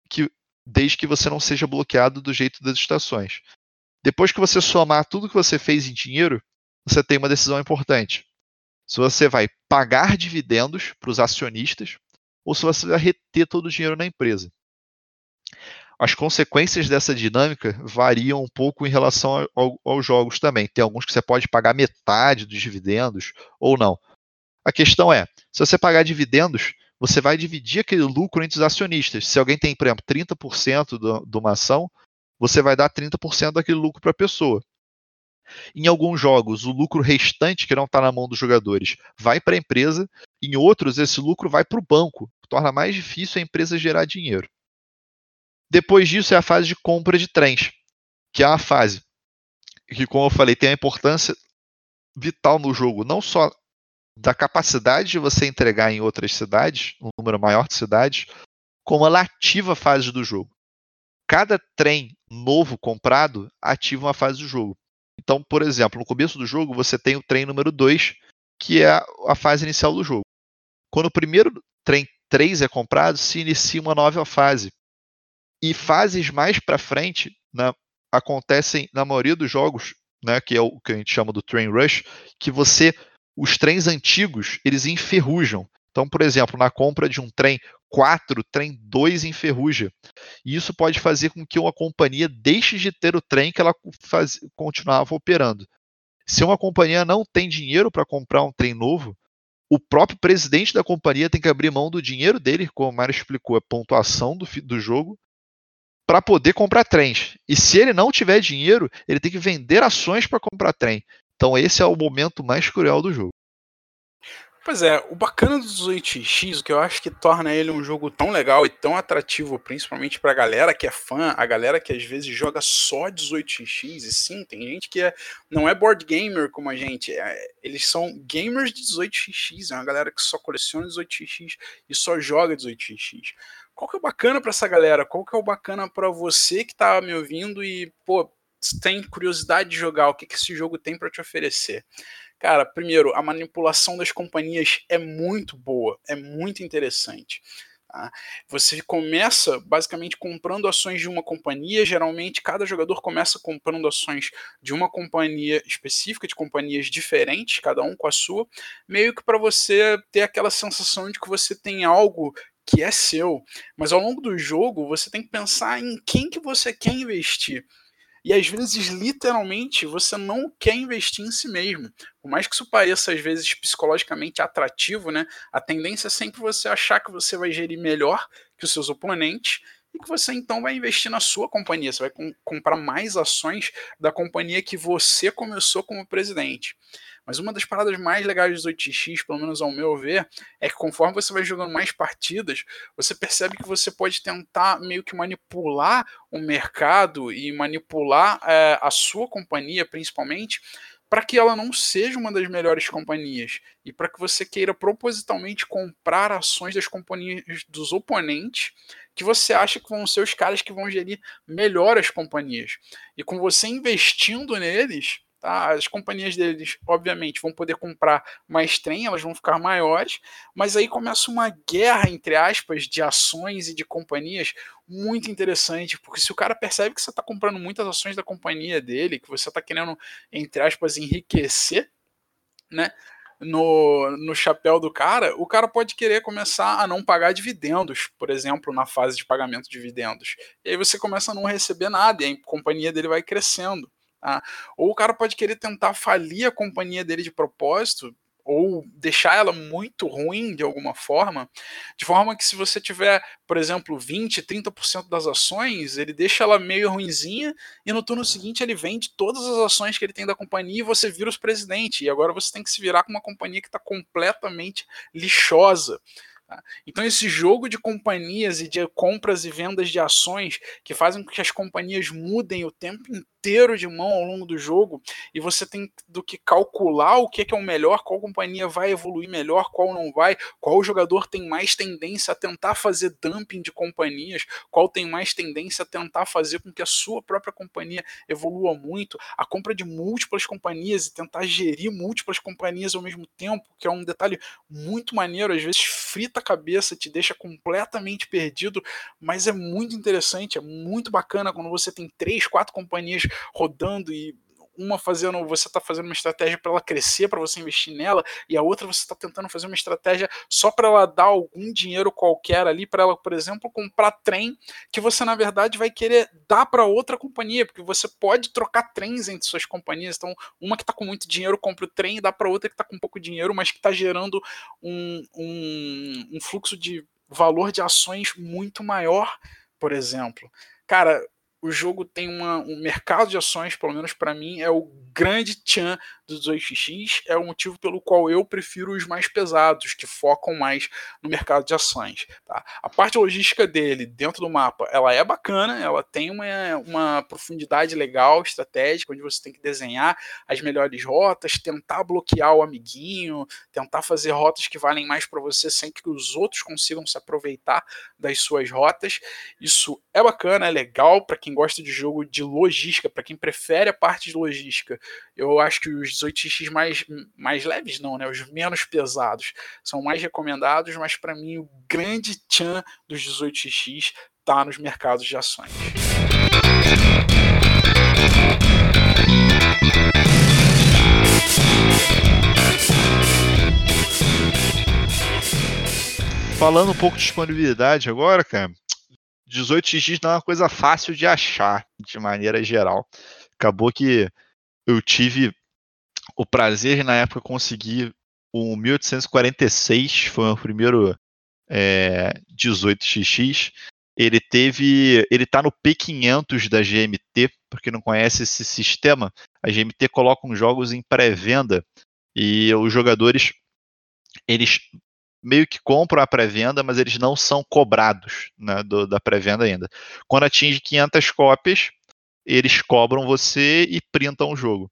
que desde que você não seja bloqueado do jeito das estações. Depois que você somar tudo que você fez em dinheiro, você tem uma decisão importante. Se você vai pagar dividendos para os acionistas ou se você vai reter todo o dinheiro na empresa. As consequências dessa dinâmica variam um pouco em relação ao, aos jogos também. Tem alguns que você pode pagar metade dos dividendos ou não. A questão é, se você pagar dividendos, você vai dividir aquele lucro entre os acionistas. Se alguém tem, por exemplo, 30% de uma ação, você vai dar 30% daquele lucro para a pessoa. Em alguns jogos, o lucro restante, que não está na mão dos jogadores, vai para a empresa. Em outros, esse lucro vai para o banco. Torna mais difícil a empresa gerar dinheiro. Depois disso é a fase de compra de trens, que é a fase que, como eu falei, tem a importância vital no jogo, não só da capacidade de você entregar em outras cidades, um número maior de cidades, como ela ativa fases do jogo. Cada trem novo comprado ativa uma fase do jogo. Então, por exemplo, no começo do jogo você tem o trem número 2, que é a fase inicial do jogo. Quando o primeiro trem 3 é comprado, se inicia uma nova fase. E fases mais para frente né, acontecem na maioria dos jogos, né, que é o que a gente chama do train rush, que você os trens antigos eles enferrujam. Então, por exemplo, na compra de um trem 4, o trem 2 enferruja. E isso pode fazer com que uma companhia deixe de ter o trem que ela faz, continuava operando. Se uma companhia não tem dinheiro para comprar um trem novo, o próprio presidente da companhia tem que abrir mão do dinheiro dele, como o Mário explicou, a pontuação do, do jogo, para poder comprar trens. E se ele não tiver dinheiro, ele tem que vender ações para comprar trem. Então esse é o momento mais cruel do jogo. Pois é, o bacana do 18x, o que eu acho que torna ele um jogo tão legal e tão atrativo, principalmente pra galera que é fã, a galera que às vezes joga só 18x, e sim, tem gente que é, não é board gamer como a gente, é, eles são gamers de 18x, é uma galera que só coleciona 18x e só joga 18x. Qual que é o bacana para essa galera? Qual que é o bacana para você que tá me ouvindo e, pô, tem curiosidade de jogar, o que, que esse jogo tem para te oferecer? Cara, primeiro, a manipulação das companhias é muito boa, é muito interessante. Tá? Você começa basicamente comprando ações de uma companhia. Geralmente, cada jogador começa comprando ações de uma companhia específica, de companhias diferentes, cada um com a sua, meio que para você ter aquela sensação de que você tem algo que é seu. Mas ao longo do jogo, você tem que pensar em quem que você quer investir. E às vezes, literalmente, você não quer investir em si mesmo. Por mais que isso pareça, às vezes, psicologicamente atrativo, né? A tendência é sempre você achar que você vai gerir melhor que os seus oponentes e que você então vai investir na sua companhia. Você vai com comprar mais ações da companhia que você começou como presidente. Mas uma das paradas mais legais do 8x, pelo menos ao meu ver, é que conforme você vai jogando mais partidas, você percebe que você pode tentar meio que manipular o mercado e manipular é, a sua companhia, principalmente, para que ela não seja uma das melhores companhias e para que você queira propositalmente comprar ações das companhias dos oponentes que você acha que vão ser os caras que vão gerir melhor as companhias. E com você investindo neles, Tá? As companhias deles, obviamente, vão poder comprar mais trem, elas vão ficar maiores, mas aí começa uma guerra, entre aspas, de ações e de companhias muito interessante, porque se o cara percebe que você está comprando muitas ações da companhia dele, que você está querendo, entre aspas, enriquecer, né? No, no chapéu do cara, o cara pode querer começar a não pagar dividendos, por exemplo, na fase de pagamento de dividendos. E aí você começa a não receber nada, e a companhia dele vai crescendo. Tá? Ou o cara pode querer tentar falir a companhia dele de propósito, ou deixar ela muito ruim de alguma forma, de forma que se você tiver, por exemplo, 20, 30% das ações, ele deixa ela meio ruinzinha e no turno seguinte ele vende todas as ações que ele tem da companhia e você vira os presidente. E agora você tem que se virar com uma companhia que está completamente lixosa. Tá? Então, esse jogo de companhias e de compras e vendas de ações que fazem com que as companhias mudem o tempo inteiro inteiro de mão ao longo do jogo e você tem do que calcular o que é, o melhor, qual companhia vai evoluir melhor, qual não vai, qual jogador tem mais tendência a tentar fazer dumping de companhias, qual tem mais tendência a tentar fazer com que a sua própria companhia evolua muito, a compra de múltiplas companhias e tentar gerir múltiplas companhias ao mesmo tempo, que é um detalhe muito maneiro, às vezes frita a cabeça, te deixa completamente perdido, mas é muito interessante, é muito bacana quando você tem três, quatro companhias rodando e uma fazendo, você está fazendo uma estratégia para ela crescer, para você investir nela, e a outra você está tentando fazer uma estratégia só para ela dar algum dinheiro qualquer ali, para ela, por exemplo, comprar trem, que você na verdade vai querer dar para outra companhia, porque você pode trocar trens entre suas companhias. Então, uma que está com muito dinheiro compra o trem e dá para outra que está com pouco dinheiro, mas que está gerando um, um, um fluxo de valor de ações muito maior, por exemplo. Cara, o jogo tem uma, um mercado de ações, pelo menos para mim, é o grande tchan do 2x, é o motivo pelo qual eu prefiro os mais pesados, que focam mais no mercado de ações. Tá? A parte logística dele, dentro do mapa, ela é bacana, ela tem uma, uma profundidade legal, estratégica, onde você tem que desenhar as melhores rotas, tentar bloquear o amiguinho, tentar fazer rotas que valem mais para você sem que os outros consigam se aproveitar das suas rotas. Isso é bacana, é legal para quem gosta de jogo de logística, para quem prefere a parte de logística, eu acho que os 18x mais, mais leves, não, né? Os menos pesados são mais recomendados, mas para mim o grande tchan dos 18x tá nos mercados de ações. Falando um pouco de disponibilidade agora, cara, 18x não é uma coisa fácil de achar, de maneira geral. Acabou que eu tive o prazer na época conseguir o 1846, foi o primeiro é, 18xx. Ele teve, ele tá no P500 da GMT, porque não conhece esse sistema. A GMT coloca os jogos em pré-venda e os jogadores eles meio que compram a pré-venda, mas eles não são cobrados né, do, da pré-venda ainda. Quando atinge 500 cópias, eles cobram você e printam o jogo.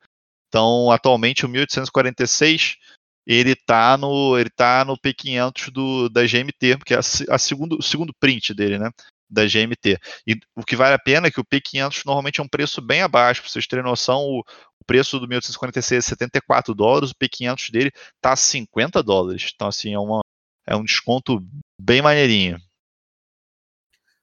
Então, atualmente, o 1846 ele está no ele tá no P500 do, da GMT, porque é a, a segundo, o segundo print dele, né? Da GMT. E o que vale a pena é que o P500 normalmente é um preço bem abaixo. Para vocês terem noção, o, o preço do 1846 é 74 dólares, o P500 dele a 50 dólares. Então, assim, é, uma, é um desconto bem maneirinho.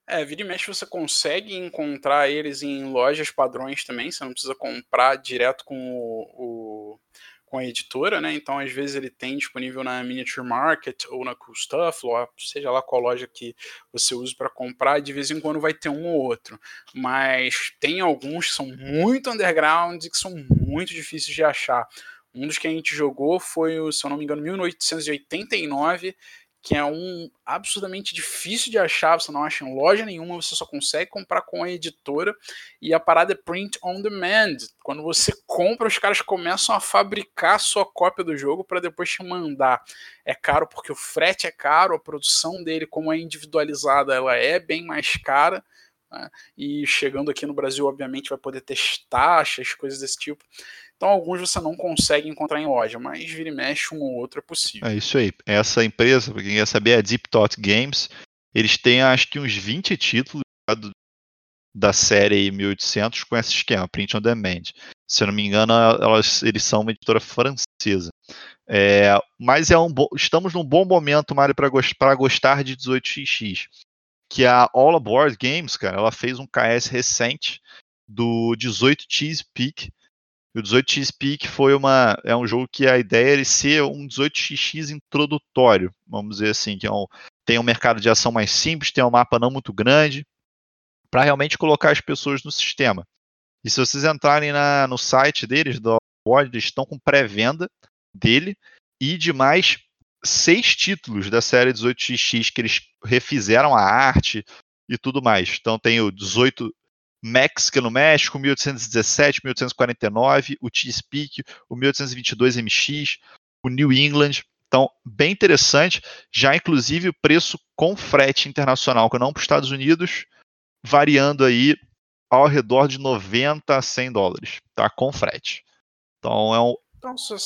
É, vira e mexe você consegue encontrar eles em lojas padrões também, você não precisa comprar direto com o, o com a editora, né? Então, às vezes, ele tem disponível na Miniature Market ou na Cool Stuff, ou seja lá qual loja que você usa para comprar, de vez em quando vai ter um ou outro. Mas tem alguns que são muito underground e que são muito difíceis de achar. Um dos que a gente jogou foi, se eu não me engano, 1889, que é um absurdamente difícil de achar, você não acha em loja nenhuma, você só consegue comprar com a editora e a parada é print on demand. Quando você compra, os caras começam a fabricar sua cópia do jogo para depois te mandar. É caro porque o frete é caro, a produção dele, como é individualizada, ela é bem mais cara. Né? E chegando aqui no Brasil, obviamente, vai poder ter taxas, coisas desse tipo. Então, alguns você não consegue encontrar em loja, mas vira e mexe um ou outro é possível. É isso aí. Essa empresa, para quem quer saber, é a Deep Thought Games. Eles têm acho que uns 20 títulos da série 1800 com esse esquema, print on demand. Se eu não me engano, elas, eles são uma editora francesa. É, mas é um bo... estamos num bom momento, Mário, para gost... gostar de 18xx. Que a All Aboard Games, cara, ela fez um KS recente do 18 Cheese Peak, e o 18x Peak foi uma, é um jogo que a ideia é ser um 18xx introdutório, vamos dizer assim, que é um, tem um mercado de ação mais simples, tem um mapa não muito grande, para realmente colocar as pessoas no sistema. E se vocês entrarem na, no site deles, do Award, eles estão com pré-venda dele e de mais seis títulos da série 18xx que eles refizeram a arte e tudo mais. Então tem o 18 Que é no México, 1817, 1849, o Chesapeake, o 1822 MX, o New England. Então, bem interessante. Já, inclusive, o preço com frete internacional, que não para os Estados Unidos, variando aí ao redor de 90 a 100 dólares, tá? Com frete. Então, é um. Nossa,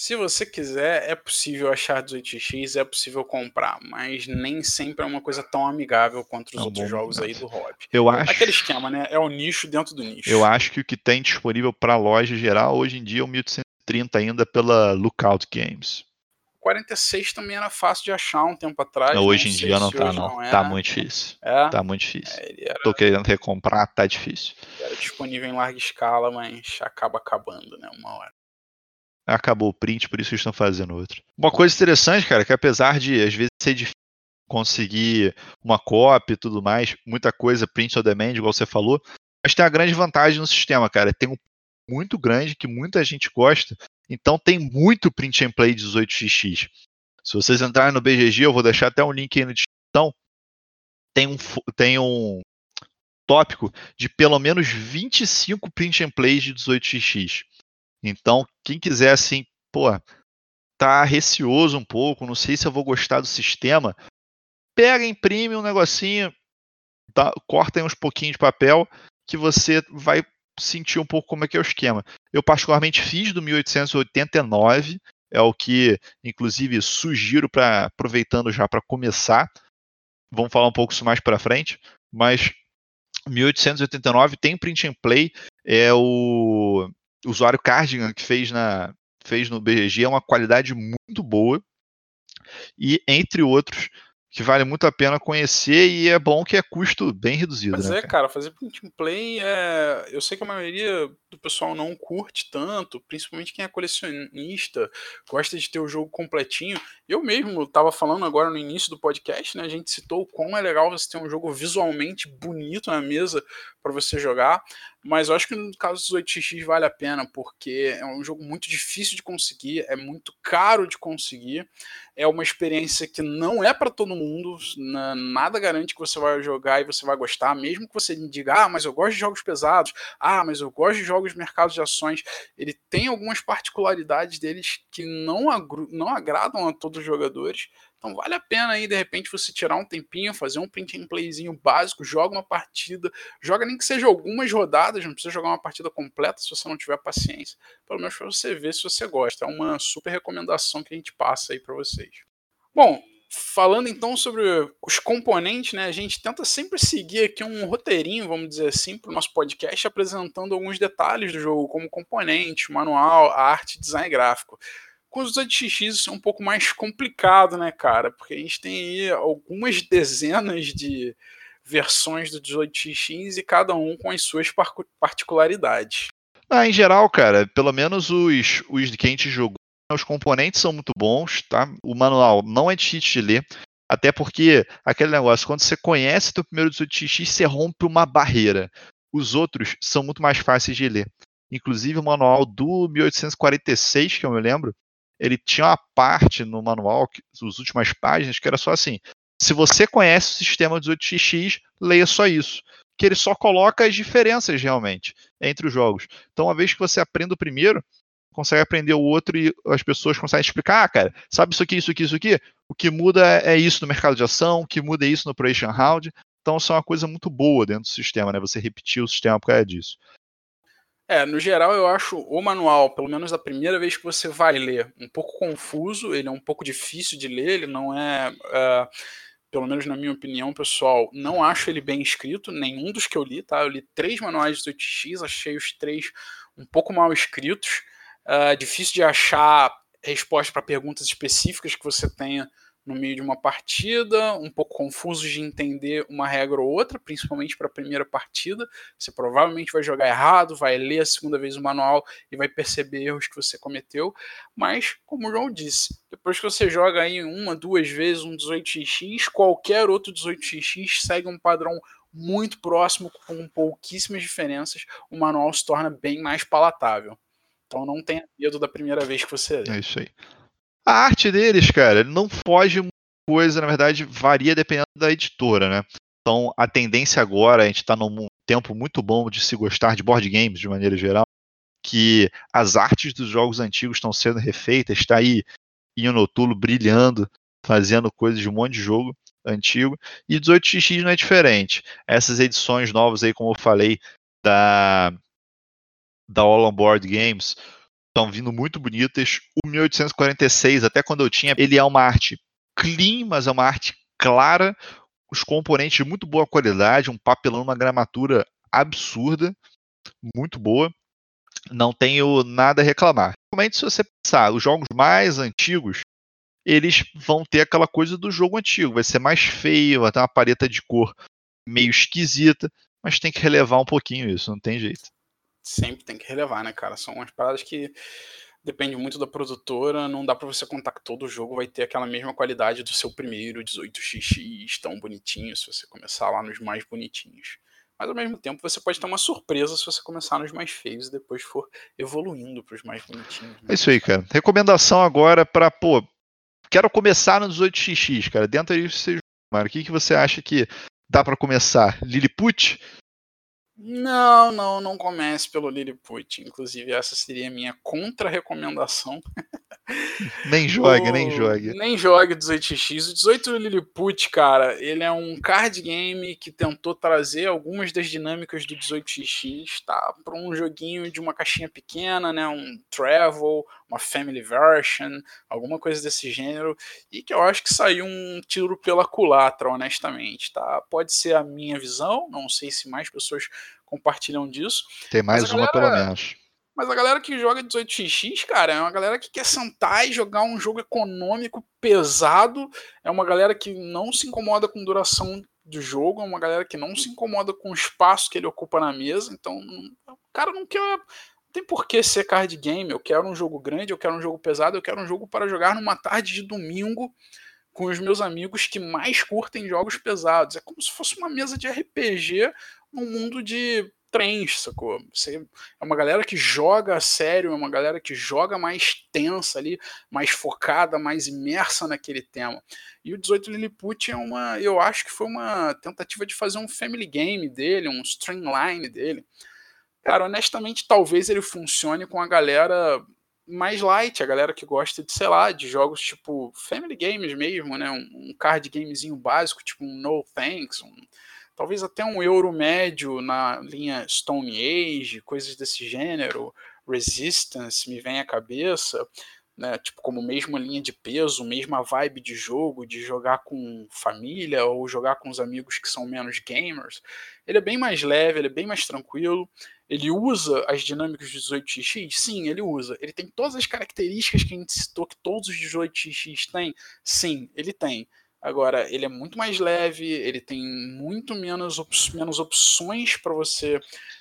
se você quiser, é possível achar 18x, é possível comprar, mas nem sempre é uma coisa tão amigável quanto os é outros jogos aí do hobby. Eu acho. Aquele esquema, né? É o nicho dentro do nicho. Eu acho que o que tem disponível para loja geral hoje em dia é o 1830 ainda pela Lookout Games. 46 também era fácil de achar um tempo atrás. Não, hoje em dia não tá, não. não tá muito difícil. É? Tá muito difícil. É, era... Tô querendo recomprar, tá difícil. Era disponível em larga escala, mas acaba acabando, né? Uma hora acabou o print, por isso estão fazendo outro. Uma coisa interessante, cara, que apesar de às vezes ser difícil conseguir uma cópia e tudo mais, muita coisa print on demand, igual você falou, mas tem a grande vantagem no sistema, cara, tem um muito grande que muita gente gosta, então tem muito print and play 18xx. Se vocês entrarem no BGG, eu vou deixar até um link aí na descrição, tem um, tem um tópico de pelo menos 25 print and plays de 18xx. Então, quem quiser assim, pô, tá receoso um pouco, não sei se eu vou gostar do sistema, pega, imprime um negocinho, tá, corta aí uns pouquinhos de papel que você vai sentir um pouco como é que é o esquema. Eu particularmente fiz do 1889, é o que inclusive sugiro para aproveitando já para começar. Vamos falar um pouco isso mais para frente, mas 1889 tem print and play, é o o usuário Cardigan que fez, na, fez no BGG é uma qualidade muito boa. E, entre outros, que vale muito a pena conhecer e é bom que é custo bem reduzido. Mas né, é, cara, fazer print and play é. Eu sei que a maioria do pessoal não curte tanto, principalmente quem é colecionista, gosta de ter o jogo completinho. Eu mesmo estava falando agora no início do podcast, né? A gente citou o quão é legal você ter um jogo visualmente bonito na mesa para você jogar. Mas eu acho que no caso dos 8x vale a pena, porque é um jogo muito difícil de conseguir, é muito caro de conseguir, é uma experiência que não é para todo mundo, nada garante que você vai jogar e você vai gostar, mesmo que você diga, ah, mas eu gosto de jogos pesados, ah, mas eu gosto de jogos jogos de de ações, ele tem algumas particularidades deles que não, não agradam a todos os jogadores. Então vale a pena aí, de repente, você tirar um tempinho, fazer um print and playzinho básico, joga uma partida, joga nem que seja algumas rodadas, não precisa jogar uma partida completa se você não tiver paciência. Pelo menos para você ver se você gosta. É uma super recomendação que a gente passa aí para vocês. Bom, falando então sobre os componentes, né, a gente tenta sempre seguir aqui um roteirinho, vamos dizer assim, para o nosso podcast, apresentando alguns detalhes do jogo, como componente, manual, arte, design gráfico. Com os 18x isso é um pouco mais complicado, né, cara? Porque a gente tem aí algumas dezenas de versões do 18x e cada um com as suas particularidades. Ah, em geral, cara, pelo menos os, os que a gente jogou, os componentes são muito bons, tá? O manual não é difícil de ler, até porque aquele negócio, quando você conhece o primeiro 18x, você rompe uma barreira. Os outros são muito mais fáceis de ler. Inclusive o manual do 1846, que eu me lembro, ele tinha uma parte no manual, as últimas páginas, que era só assim: se você conhece o sistema 18x, leia só isso. Que ele só coloca as diferenças realmente entre os jogos. Então, uma vez que você aprende o primeiro, consegue aprender o outro e as pessoas conseguem explicar, ah, cara, sabe isso aqui, isso aqui, isso aqui? O que muda é isso no mercado de ação, o que muda é isso no Operation Round. Então, isso é uma coisa muito boa dentro do sistema, né? Você repetir o sistema por causa disso. É, no geral eu acho o manual, pelo menos a primeira vez que você vai ler, um pouco confuso, ele é um pouco difícil de ler, ele não é, uh, pelo menos na minha opinião, pessoal, não acho ele bem escrito, nenhum dos que eu li, tá? Eu li três manuais do 8x, achei os três um pouco mal escritos, uh, difícil de achar resposta para perguntas específicas que você tenha no meio de uma partida, um pouco confusos de entender uma regra ou outra, principalmente para a primeira partida. Você provavelmente vai jogar errado, vai ler a segunda vez o manual e vai perceber erros que você cometeu. Mas, como o João disse, depois que você joga aí uma, duas vezes um 18x, qualquer outro 18x segue um padrão muito próximo, com pouquíssimas diferenças, o manual se torna bem mais palatável. Então não tenha medo da primeira vez que você lê. É isso aí. A arte deles, cara, não foge coisa, na verdade, varia dependendo da editora, né? Então, a tendência agora, a gente está num tempo muito bom de se gostar de board games de maneira geral, que as artes dos jogos antigos estão sendo refeitas, está aí Inotulo brilhando, fazendo coisas de um monte de jogo antigo, e 18x não é diferente. Essas edições novas aí, como eu falei, da da All On Board Games, estão vindo muito bonitas. O 1846, até quando eu tinha, ele é uma arte clean, mas é uma arte clara, os componentes de muito boa qualidade, um papelão, uma gramatura absurda, muito boa. Não tenho nada a reclamar. Realmente, se você pensar, os jogos mais antigos, eles vão ter aquela coisa do jogo antigo, vai ser mais feio, vai ter uma paleta de cor meio esquisita, mas tem que relevar um pouquinho isso, não tem jeito sempre tem que relevar, né, cara? São umas paradas que depende muito da produtora, não dá para você contar que todo jogo vai ter aquela mesma qualidade do seu primeiro 18xx, tão bonitinho, se você começar lá nos mais bonitinhos. Mas ao mesmo tempo você pode ter uma surpresa se você começar nos mais feios e depois for evoluindo para os mais bonitinhos. Né? É isso aí, cara. Recomendação agora para, pô, quero começar no 18xx, cara. Dentro disso, mano, o que, que você acha que dá para começar? Lilliput? Não, não, não comece pelo Lilliput. Inclusive, essa seria a minha contra-recomendação. Nem jogue, o... nem jogue. Nem jogue 18x. O 18 Lilliput, cara, ele é um card game que tentou trazer algumas das dinâmicas do 18x, tá? Para um joguinho de uma caixinha pequena, né? Um travel, uma family version, alguma coisa desse gênero. E que eu acho que saiu um tiro pela culatra, honestamente, tá? Pode ser a minha visão, não sei se mais pessoas compartilham disso. Tem mais uma, galera, pelo menos. Mas a galera que joga 18x, cara, é uma galera que quer sentar e jogar um jogo econômico pesado. É uma galera que não se incomoda com duração do jogo, é uma galera que não se incomoda com o espaço que ele ocupa na mesa. Então, o cara não quer. Tem por que ser card game. Eu quero um jogo grande, eu quero um jogo pesado, eu quero um jogo para jogar numa tarde de domingo com os meus amigos que mais curtem jogos pesados. É como se fosse uma mesa de RPG num mundo de trens, sacou? Você é uma galera que joga a sério, é uma galera que joga mais tensa ali, mais focada, mais imersa naquele tema. E o 18 Lilliput é uma, eu acho que foi uma tentativa de fazer um family game dele, um streamline dele. Cara, honestamente, talvez ele funcione com a galera mais light, a galera que gosta de, sei lá, de jogos tipo family games mesmo, né? Um, um card gamezinho básico, tipo um No Thanks, um, talvez até um euro médio na linha Stone Age, coisas desse gênero, Resistance me vem à cabeça né, tipo, como mesma linha de peso, mesma vibe de jogo, de jogar com família ou jogar com os amigos que são menos gamers. Ele é bem mais leve, ele é bem mais tranquilo. Ele usa as dinâmicas do 18x? Sim, ele usa. Ele tem todas as características que a gente citou que todos os 18x têm? Sim, ele tem. Agora, ele é muito mais leve, ele tem muito menos, op menos opções para você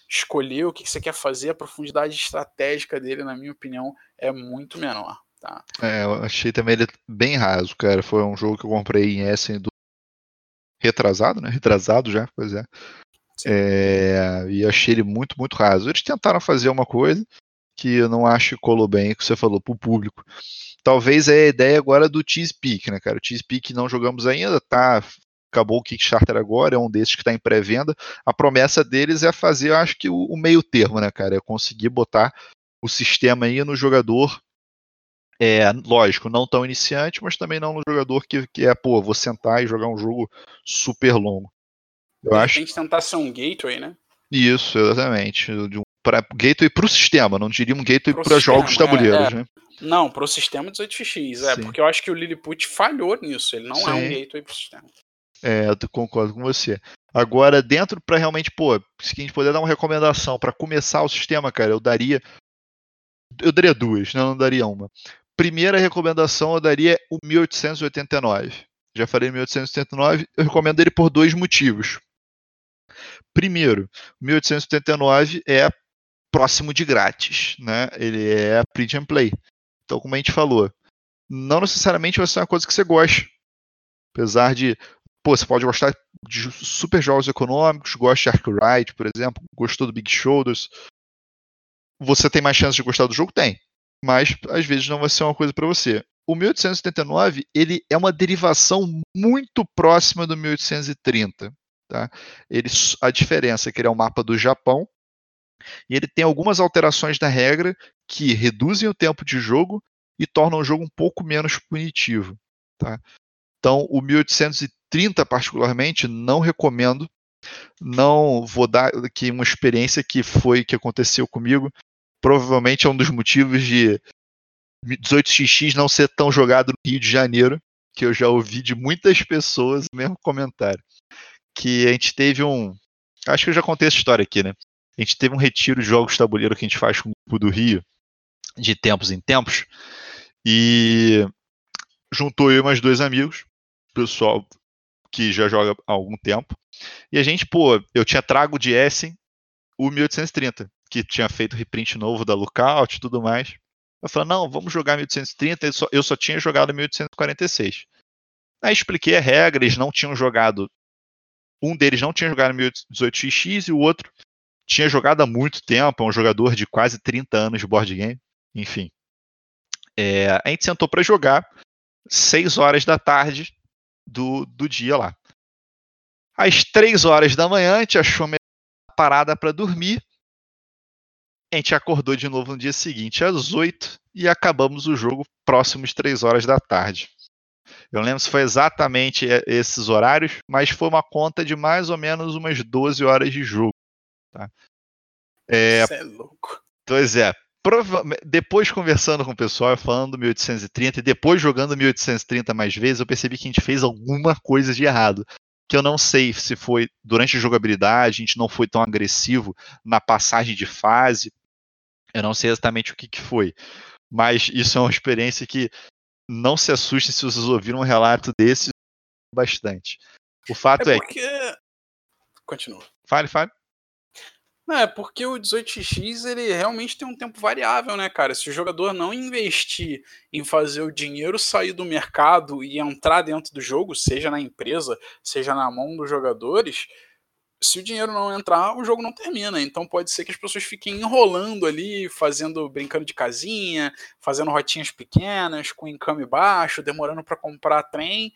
escolher o que, que você quer fazer, a profundidade estratégica dele, na minha opinião, é muito menor. Tá. É, eu achei também ele bem raso, cara. Foi um jogo que eu comprei em Essen do retrasado, né? Retrasado já, pois é. É. E achei ele muito, muito raso. Eles tentaram fazer uma coisa que eu não acho que colou bem, que você falou pro público. Talvez é a ideia agora do Cheese Peak, né, cara? O Cheese Peak não jogamos ainda, tá? Acabou o Kickstarter agora, é um desses que está em pré-venda. A promessa deles é fazer, eu acho que o, o meio termo, né, cara? É conseguir botar o sistema aí no jogador é, lógico, não tão iniciante, mas também não no jogador que, que é, pô, vou sentar e jogar um jogo super longo. Eu acho. Tem que tentar ser um gateway, né? Isso, exatamente. De um, pra, gateway para o sistema, não diria um gateway para jogos tabuleiros, é, é. né? Não, para o sistema 18x, é, Sim. porque eu acho que o Lilliput falhou nisso, ele não Sim. é um gateway para o sistema. É, eu concordo com você. Agora, dentro para realmente, pô, se a gente puder dar uma recomendação para começar o sistema, cara, eu daria. Eu daria duas, não, não daria uma primeira recomendação eu daria o 1889. Já falei 1889, eu recomendo ele por dois motivos. Primeiro, o 1889 é próximo de grátis, né? Ele é print and play. Então, como a gente falou, não necessariamente vai ser uma coisa que você goste. Apesar de, pô, você pode gostar de super jogos econômicos, gosta de Arkwright, por exemplo, gostou do Big Shoulders. Você tem mais chance de gostar do jogo? Tem mas às vezes não vai ser uma coisa para você. O 1879 ele é uma derivação muito próxima do 1830. Tá? Ele, a diferença é que ele é um mapa do Japão e ele tem algumas alterações da regra que reduzem o tempo de jogo e tornam o jogo um pouco menos punitivo. Tá? Então, o 1830 particularmente não recomendo. Não vou dar aqui uma experiência que foi que aconteceu comigo provavelmente é um dos motivos de 18xx não ser tão jogado no Rio de Janeiro, que eu já ouvi de muitas pessoas o mesmo comentário. Que a gente teve um. Acho que eu já contei essa história aqui, né? A gente teve um retiro de jogos tabuleiro que a gente faz com o grupo do Rio, de tempos em tempos, e juntou eu e mais dois amigos, pessoal que já joga há algum tempo, e a gente, pô, eu tinha trago de Essen o 1830 que tinha feito reprint novo da Lookout e tudo mais. Eu falei, não, vamos jogar 1830, eu só, eu só tinha jogado 1846. Aí expliquei a regra, eles não tinham jogado. Um deles não tinha jogado 18xx e o outro tinha jogado há muito tempo, é um jogador de quase 30 anos de board game. Enfim. É, a gente sentou para jogar 6 horas da tarde do, do dia lá. Às 3 horas da manhã, a gente achou uma parada para dormir a gente acordou de novo no dia seguinte, às 8, e acabamos o jogo próximos 3 horas da tarde. Eu lembro se foi exatamente esses horários, mas foi uma conta de mais ou menos umas 12 horas de jogo. Tá? É, Isso é louco. Pois é. Depois conversando com o pessoal, falando do 1830 e depois jogando 1830 mais vezes, eu percebi que a gente fez alguma coisa de errado que eu não sei se foi durante a jogabilidade, a gente não foi tão agressivo na passagem de fase, eu não sei exatamente o que, que foi, mas isso é uma experiência que não se assustem se vocês ouviram um relato desse bastante. O fato é, porque... é. Continua. Fale, fale. Não, é porque o 18x ele realmente tem um tempo variável, né, cara? Se o jogador não investir em fazer o dinheiro sair do mercado e entrar dentro do jogo, seja na empresa, seja na mão dos jogadores, se o dinheiro não entrar, o jogo não termina. Então pode ser que as pessoas fiquem enrolando ali, fazendo, brincando de casinha, fazendo rotinhas pequenas, com encame baixo, demorando para comprar trem,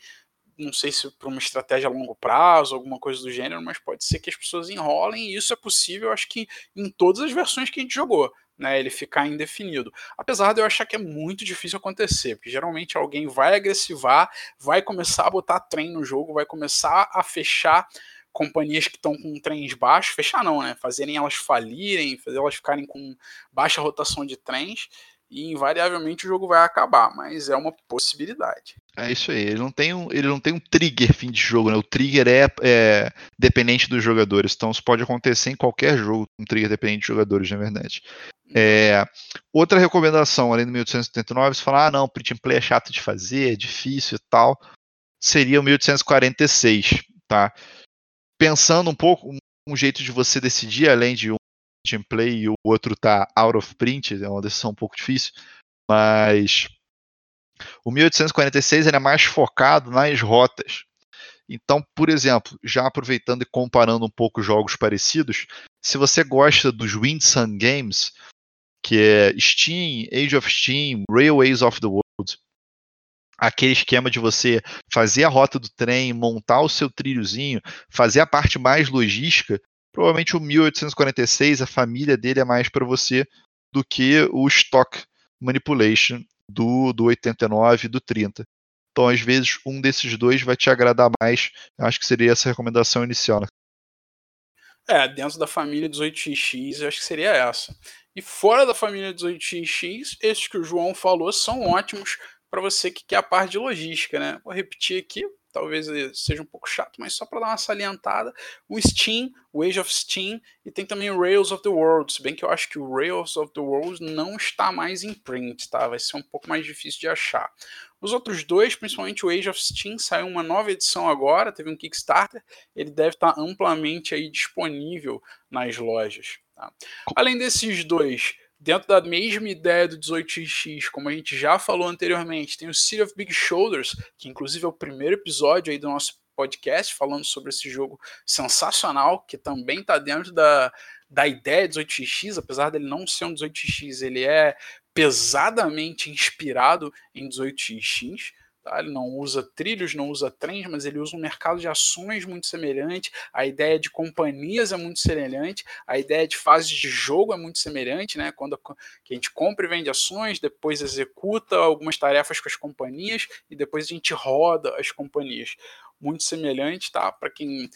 não sei se para uma estratégia a longo prazo, alguma coisa do gênero, mas pode ser que as pessoas enrolem e isso é possível, acho que em todas as versões que a gente jogou. Né, ele ficar indefinido. Apesar de eu achar que é muito difícil acontecer, porque geralmente alguém vai agressivar, vai começar a botar trem no jogo, vai começar a fechar companhias que estão com trens baixos, fechar não, né? Fazerem elas falirem, fazer elas ficarem com baixa rotação de trens, e invariavelmente o jogo vai acabar, mas é uma possibilidade. É isso aí, ele não tem um, ele não tem um trigger fim de jogo, né? O trigger é, é dependente dos jogadores, então isso pode acontecer em qualquer jogo, um trigger dependente de jogadores, na verdade. Uhum. É, outra recomendação, além do 1879, se falar, ah, não, print and play é chato de fazer, é difícil e tal, seria o 1846, tá? Pensando um pouco, um jeito de você decidir, além de um gameplay e o outro tá out of print, é uma decisão um pouco difícil, mas o 1846 ele é mais focado nas rotas. Então, por exemplo, já aproveitando e comparando um pouco jogos parecidos, se você gosta dos Windsung Games, que é Steam, Age of Steam, Railways of the World, aquele esquema de você fazer a rota do trem, montar o seu trilhozinho, fazer a parte mais logística, provavelmente o 1846, a família dele é mais para você do que o stock manipulation do, do 89 e do 30. Então, às vezes, um desses dois vai te agradar mais. Eu acho que seria essa recomendação inicial. Né? É, dentro da família 18x, eu acho que seria essa. E fora da família 18x, esses que o João falou são ótimos para você que quer a parte de logística, né? Vou repetir aqui, talvez seja um pouco chato, mas só para dar uma salientada, o Steam, o Age of Steam, e tem também o Rails of the World, se bem que eu acho que o Rails of the World não está mais em print, tá? Vai ser um pouco mais difícil de achar. Os outros dois, principalmente o Age of Steam, saiu uma nova edição agora, teve um Kickstarter, ele deve estar amplamente aí disponível nas lojas. Tá? Além desses dois, dentro da mesma ideia do 18x, como a gente já falou anteriormente, tem o City of Big Shoulders, que inclusive é o primeiro episódio aí do nosso podcast falando sobre esse jogo sensacional, que também está dentro da, da ideia 18x, apesar dele não ser um 18x, ele é pesadamente inspirado em 18x. Tá? Ele não usa trilhos, não usa trens, mas ele usa um mercado de ações muito semelhante. A ideia de companhias é muito semelhante. A ideia de fases de jogo é muito semelhante, né? Quando a, que a gente compra e vende ações, depois executa algumas tarefas com as companhias e depois a gente roda as companhias. Muito semelhante, tá? Para quem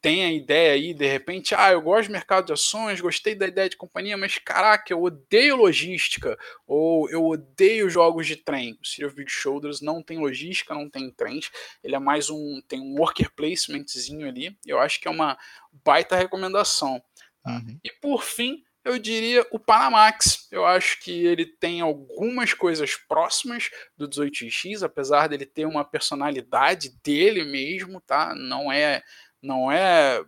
tem a ideia aí, de repente, ah, eu gosto de mercado de ações, gostei da ideia de companhia, mas caraca, eu odeio logística, ou eu odeio jogos de trem. O City of Big Shoulders não tem logística, não tem trens, ele é mais um, tem um worker placementzinho ali, eu acho que é uma baita recomendação. Tá? Uhum. E por fim, eu diria o Panamax. Eu acho que ele tem algumas coisas próximas do 18x, apesar dele ter uma personalidade dele mesmo, tá? Não é não é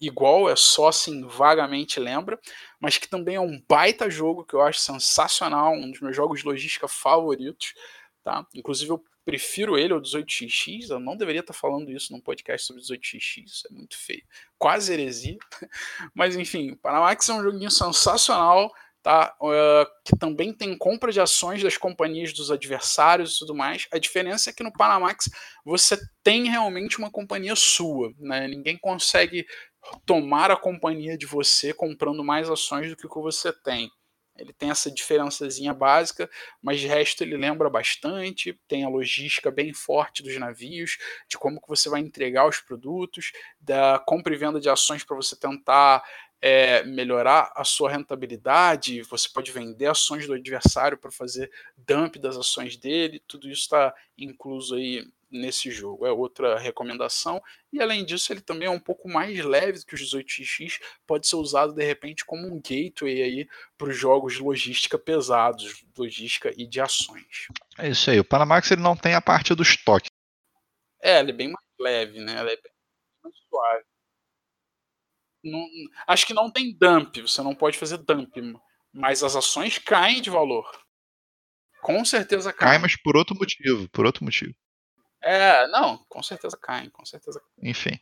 igual, é só assim, vagamente lembra, mas que também é um baita jogo que eu acho sensacional, um dos meus jogos de logística favoritos, tá? Inclusive eu prefiro ele ao 18x, eu não deveria estar falando isso num podcast sobre 18x, isso é muito feio, quase heresia, mas enfim, Panamax é um joguinho sensacional, tá? Uh, que também tem compra de ações das companhias dos adversários e tudo mais. A diferença é que no Panamax você tem realmente uma companhia sua, né? Ninguém consegue tomar a companhia de você comprando mais ações do que o que você tem. Ele tem essa diferençazinha básica, mas de resto ele lembra bastante, tem a logística bem forte dos navios, de como que você vai entregar os produtos, da compra e venda de ações para você tentar é, melhorar a sua rentabilidade, você pode vender ações do adversário para fazer dump das ações dele, tudo isso está incluso aí nesse jogo, é outra recomendação. E além disso, ele também é um pouco mais leve do que os 18x, pode ser usado de repente como um gateway aí para os jogos de logística pesados, logística e de ações. É isso aí, o Panamax ele não tem a parte do estoque. É, ele é bem mais leve, né? Ele é bem mais suave. Não, acho que não tem dump, você não pode fazer dump, mas as ações caem de valor. Com certeza caem. Cai, mas por outro motivo, por outro motivo. É, não, com certeza caem, com certeza. Enfim.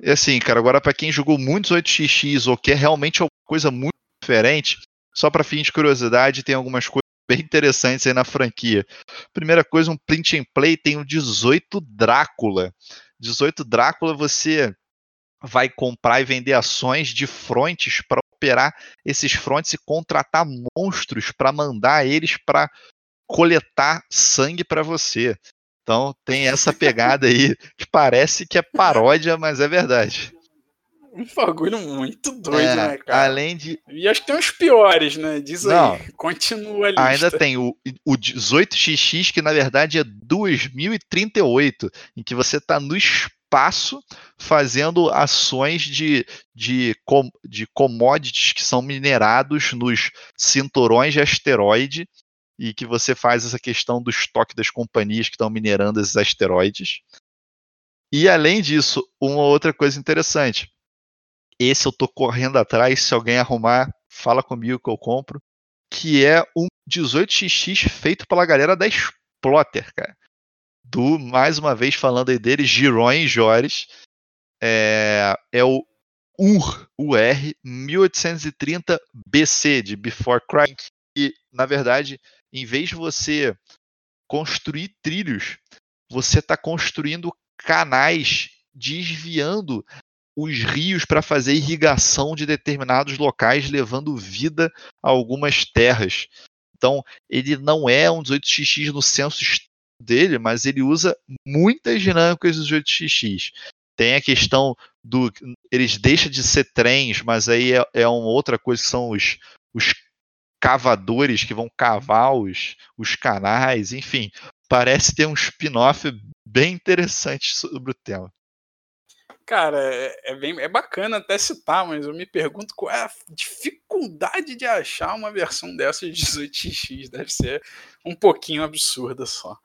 E assim, cara, agora para quem jogou muitos 8xx ou quer realmente alguma coisa muito diferente, só para fim de curiosidade, tem algumas coisas bem interessantes aí na franquia. Primeira coisa, um print and play tem o 18 Drácula. 18 Drácula você vai comprar e vender ações de frontes para operar esses frontes e contratar monstros para mandar eles para coletar sangue para você. Então tem essa pegada aí que parece que é paródia, mas é verdade. Um bagulho muito doido, é, né, cara? Além de. E acho que tem os piores, né? Diz Não, aí. Continua ali. Ainda tem o, o 18XX, que na verdade é 2038, em que você tá no espaço fazendo ações de, de, com, de commodities que são minerados nos cinturões de asteroide e que você faz essa questão do estoque das companhias que estão minerando esses asteroides. E além disso, uma outra coisa interessante. Esse eu tô correndo atrás, se alguém arrumar, fala comigo que eu compro, que é um 18xx feito pela galera da Splotter, cara. Do, mais uma vez falando aí dele, Giron Jores. É, é o UR, UR 1830 BC, de Before Christ. E, na verdade, em vez de você construir trilhos, você está construindo canais desviando os rios para fazer irrigação de determinados locais, levando vida a algumas terras. Então, ele não é um 18xx no senso dele, mas ele usa muitas dinâmicas do 18xx. Tem a questão do. Eles deixam de ser trens, mas aí é, é uma outra coisa que são os, os cavadores que vão cavar os, os canais, enfim, parece ter um spin-off bem interessante sobre o tema. Cara, é, é, bem, é bacana até citar, mas eu me pergunto qual é a dificuldade de achar uma versão dessa de 18x. Deve ser um pouquinho absurda só.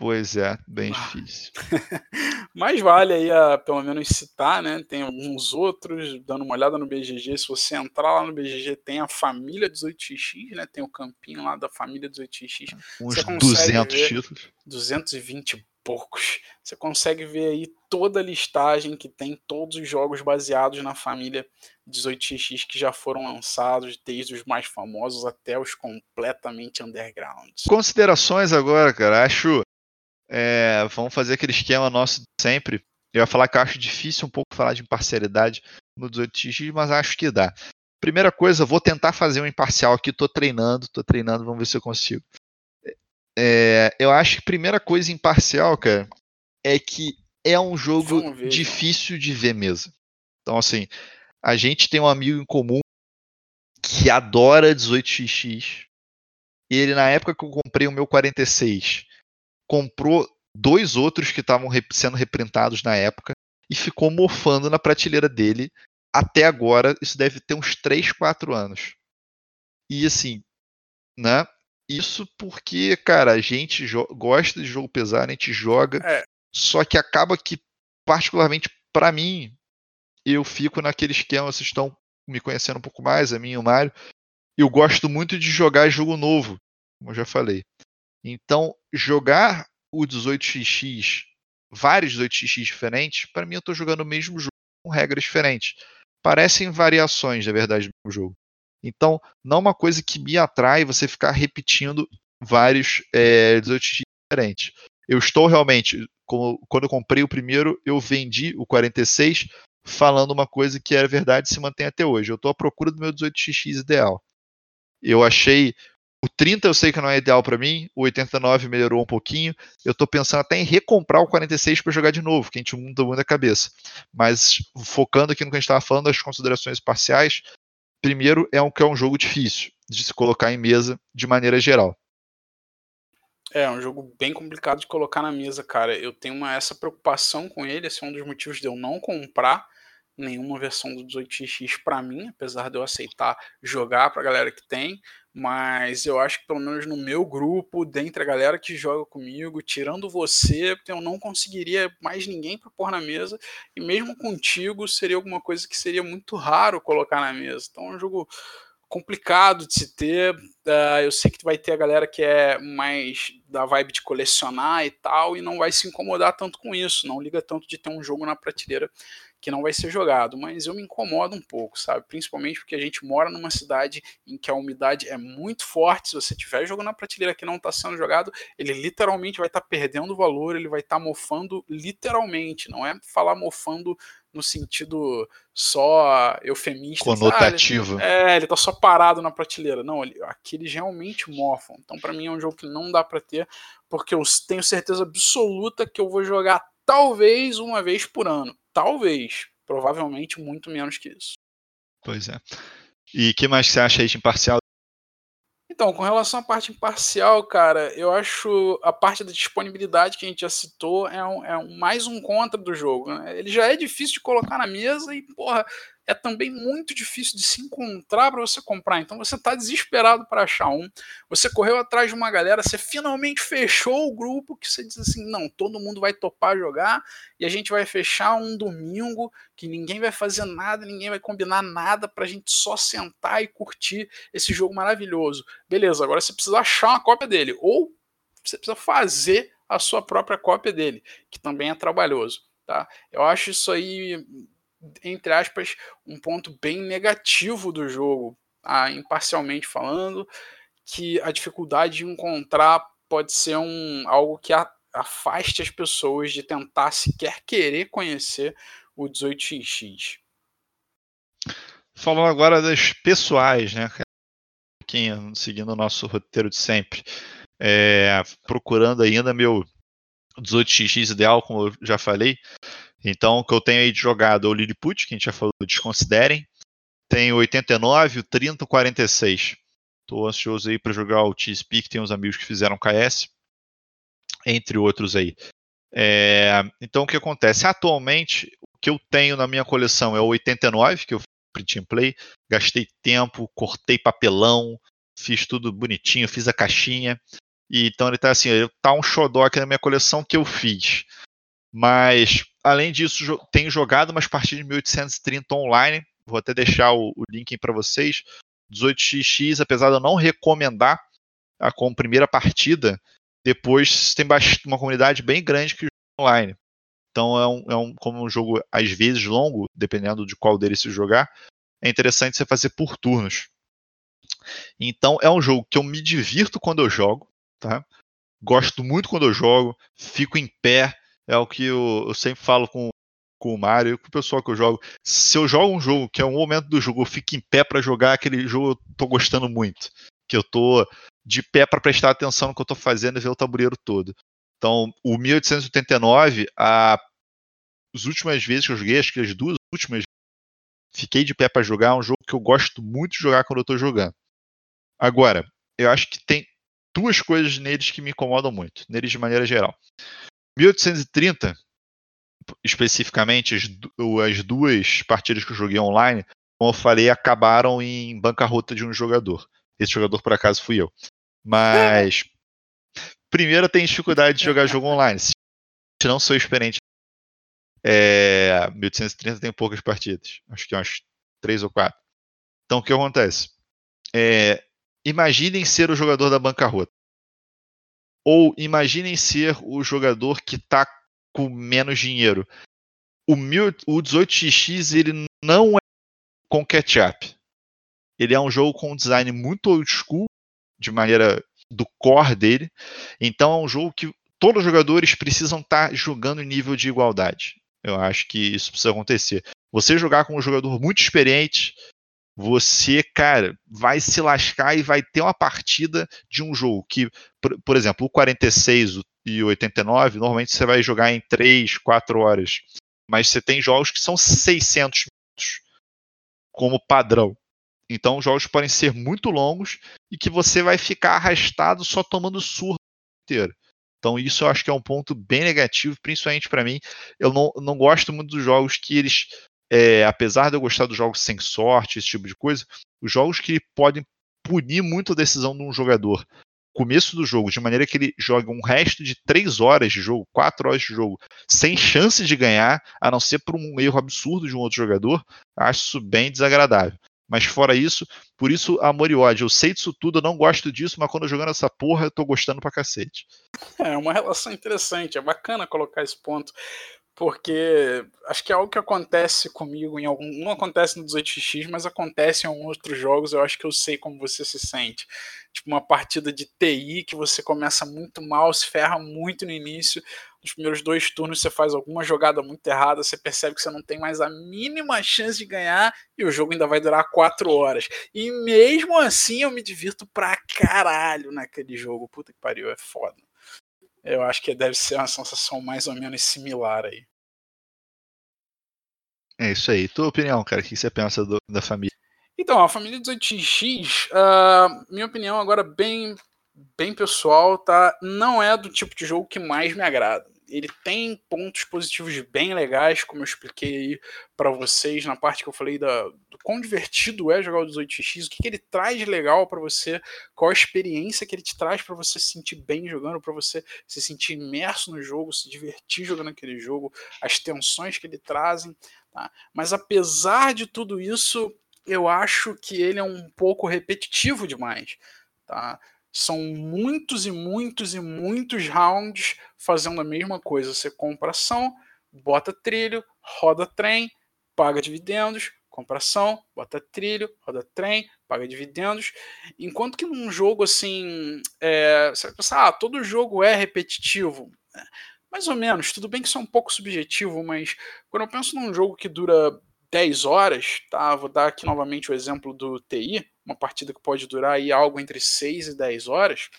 Pois é, bem ah. difícil. Mas vale aí a, pelo menos citar, né? Tem alguns outros, dando uma olhada no BGG. Se você entrar lá no BGG, tem a família 18x, né? Tem o campinho lá da família 18x. Uns 200 títulos. 220 poucos. Você consegue ver aí toda a listagem que tem todos os jogos baseados na família 18x que já foram lançados, desde os mais famosos até os completamente undergrounds. Considerações agora, cara. Acho é, vamos fazer aquele esquema nosso sempre. Eu ia falar que eu acho difícil um pouco falar de imparcialidade no 18x, mas acho que dá. Primeira coisa, vou tentar fazer um imparcial aqui. Tô treinando, tô treinando, vamos ver se eu consigo. É, eu acho que a primeira coisa imparcial, cara, é que é um jogo ver, difícil de ver mesmo. Então, assim, a gente tem um amigo em comum que adora 18xx. E ele, na época que eu comprei o meu 46, comprou dois outros que estavam sendo reprintados na época e ficou mofando na prateleira dele até agora. Isso deve ter uns 3, 4 anos. E assim, né? Isso porque, cara, a gente gosta de jogo pesado, a gente joga, é. só que acaba que, particularmente para mim, eu fico naquele esquema, vocês estão me conhecendo um pouco mais, a mim e o Mário, eu gosto muito de jogar jogo novo, como eu já falei. Então, jogar o 18xx, vários 18xx diferentes, para mim eu estou jogando o mesmo jogo com regras diferentes. Parecem variações, na verdade, do jogo. Então, não é uma coisa que me atrai você ficar repetindo vários é, 18x diferentes. Eu estou realmente, quando eu comprei o primeiro, eu vendi o 46 falando uma coisa que é verdade e se mantém até hoje. Eu estou à procura do meu 18x ideal. Eu achei o 30 eu sei que não é ideal para mim, o 89 melhorou um pouquinho. Eu estou pensando até em recomprar o 46 para jogar de novo, que a gente muda muito a cabeça. Mas focando aqui no que a gente estava falando, as considerações parciais, primeiro é um que é um jogo difícil de se colocar em mesa de maneira geral. É, é um jogo bem complicado de colocar na mesa, cara. Eu tenho uma, essa preocupação com ele, esse é um dos motivos de eu não comprar nenhuma versão do 18x para mim, apesar de eu aceitar jogar para a galera que tem, mas eu acho que pelo menos no meu grupo, dentre a galera que joga comigo, tirando você, eu não conseguiria mais ninguém para pôr na mesa, e mesmo contigo seria alguma coisa que seria muito raro colocar na mesa. Então é um jogo complicado de se ter. Uh, eu sei que vai ter a galera que é mais da vibe de colecionar e tal, e não vai se incomodar tanto com isso, não liga tanto de ter um jogo na prateleira que não vai ser jogado, mas eu me incomodo um pouco, sabe? Principalmente porque a gente mora numa cidade em que a umidade é muito forte. Se você tiver jogando na prateleira que não está sendo jogado, ele literalmente vai estar tá perdendo valor, ele vai estar tá mofando literalmente. Não é falar mofando no sentido só eufemista. Conotativo. Ah, ele, é, ele tá só parado na prateleira. Não, ele, aqui eles realmente mofam. Então, para mim, é um jogo que não dá para ter, porque eu tenho certeza absoluta que eu vou jogar talvez uma vez por ano. Talvez. Provavelmente muito menos que isso. Pois é. E o que mais você acha aí de imparcial então, com relação à parte imparcial, cara, eu acho a parte da disponibilidade que a gente já citou é, um, é um, mais um contra do jogo. Né? Ele já é difícil de colocar na mesa e, porra, é também muito difícil de se encontrar para você comprar. Então você está desesperado para achar um. Você correu atrás de uma galera, você finalmente fechou o grupo que você diz assim: não, todo mundo vai topar jogar e a gente vai fechar um domingo que ninguém vai fazer nada, ninguém vai combinar nada para a gente só sentar e curtir esse jogo maravilhoso. Beleza, agora você precisa achar uma cópia dele ou você precisa fazer a sua própria cópia dele, que também é trabalhoso. Tá? Eu acho isso aí entre aspas, um ponto bem negativo do jogo, ah, imparcialmente falando, que a dificuldade de encontrar pode ser um, algo que a, afaste as pessoas de tentar sequer querer conhecer o 18xx. Falando agora das pessoais, né? Quem seguindo o nosso roteiro de sempre, é, procurando ainda meu 18x ideal, como eu já falei, então, o que eu tenho aí de jogado é o Lilliput, que a gente já falou, desconsiderem. Tem o 89, o 30, o 46. Estou ansioso aí para jogar o TSP, que tem uns amigos que fizeram KS, entre outros aí. É, então, o que acontece? Atualmente, o que eu tenho na minha coleção é o 89, que eu print and play. Gastei tempo, cortei papelão, fiz tudo bonitinho, fiz a caixinha. E, então, ele está assim, tá um xodó aqui na minha coleção que eu fiz. Mas, além disso, tenho jogado umas partidas de 1830 online. Vou até deixar o, o link para vocês. 18xx, apesar de eu não recomendar a como primeira partida, depois tem uma comunidade bem grande que joga online. Então é um, é um como um jogo às vezes longo, dependendo de qual deles se jogar, é interessante você fazer por turnos. Então é um jogo que eu me divirto quando eu jogo, tá? Gosto muito quando eu jogo, fico em pé, é o que eu, eu sempre falo com, com o Mario e com o pessoal que eu jogo. Se eu jogo um jogo que é um momento do jogo, eu fico em pé para jogar aquele jogo, eu tô gostando muito. Que eu tô de pé para prestar atenção no que eu tô fazendo e ver o tabuleiro todo. Então, o 1889, a, as últimas vezes que eu joguei, acho que as duas últimas, fiquei de pé para jogar. É um jogo que eu gosto muito de jogar quando eu tô jogando. Agora, eu acho que tem duas coisas neles que me incomodam muito, neles de maneira geral. 1830, especificamente, as, as duas partidas que eu joguei online, como eu falei, acabaram em bancarrota de um jogador. Esse jogador, por acaso, fui eu. Mas. primeiro, tem dificuldade de jogar jogo online. Se não sou experiente. É, 1830 tem poucas partidas. Acho que umas três ou quatro. Então, o que acontece? É, imaginem ser o jogador da bancarrota. Ou imaginem ser o jogador que está com menos dinheiro. O, o 18x ele não é com catch-up. Ele é um jogo com um design muito old school, de maneira do core dele. Então é um jogo que todos os jogadores precisam estar tá jogando em nível de igualdade. Eu acho que isso precisa acontecer. Você jogar com um jogador muito experiente, você, cara, vai se lascar e vai ter uma partida de um jogo que, por, por exemplo, o 46 e o 89, normalmente você vai jogar em 3, 4 horas. Mas você tem jogos que são 600 minutos como padrão. Então, os jogos podem ser muito longos e que você vai ficar arrastado só tomando surra inteiro. Então, isso eu acho que é um ponto bem negativo, principalmente para mim. Eu não, não gosto muito dos jogos que eles é, apesar de eu gostar dos jogos sem sorte, esse tipo de coisa, os jogos que podem punir muito a decisão de um jogador. Começo do jogo, de maneira que ele joga um resto de três horas de jogo, quatro horas de jogo, sem chance de ganhar, a não ser por um erro absurdo de um outro jogador, acho isso bem desagradável. Mas fora isso, por isso amor e ódio. Eu sei disso tudo, eu não gosto disso, mas quando eu jogando essa porra, eu tô gostando pra cacete. É uma relação interessante, é bacana colocar esse ponto porque acho que é algo que acontece comigo em algum. Não acontece no 18x, mas acontece em alguns outros jogos. Eu acho que eu sei como você se sente. Tipo, uma partida de TI que você começa muito mal, se ferra muito no início. Nos primeiros dois turnos você faz alguma jogada muito errada, você percebe que você não tem mais a mínima chance de ganhar e o jogo ainda vai durar quatro horas. E mesmo assim eu me divirto pra caralho naquele jogo. Puta que pariu, é foda. Eu acho que deve ser uma sensação mais ou menos similar aí. É isso aí. Tua opinião, cara, o que você pensa do, da família? Então, a família 18X, uh, ah, minha opinião agora bem, bem pessoal, tá? Não é do tipo de jogo que mais me agrada ele tem pontos positivos bem legais, como eu expliquei aí para vocês na parte que eu falei da, do quão divertido é jogar o 18x, o que, que ele traz legal para você, qual a experiência que ele te traz para você se sentir bem jogando, para você se sentir imerso no jogo, se divertir jogando aquele jogo, as tensões que ele trazem. Tá? Mas apesar de tudo isso, eu acho que ele é um pouco repetitivo demais. Tá? São muitos e muitos e muitos rounds fazendo a mesma coisa. Você compra ação, bota trilho, roda trem, paga dividendos, compra ação, bota trilho, roda trem, paga dividendos. Enquanto que num jogo assim, é, você vai pensar, ah, todo jogo é repetitivo. É, mais ou menos, tudo bem que isso é um pouco subjetivo, mas quando eu penso num jogo que dura 10 horas, tá? Vou dar aqui novamente o exemplo do TI, uma partida que pode durar aí algo entre 6 e 10 horas.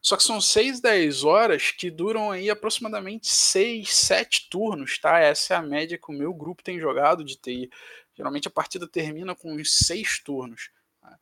Só que são 6, 10 horas que duram aí aproximadamente 6, 7 turnos, tá? Essa é a média que o meu grupo tem jogado de TI. Geralmente a partida termina com uns 6 turnos. Tá?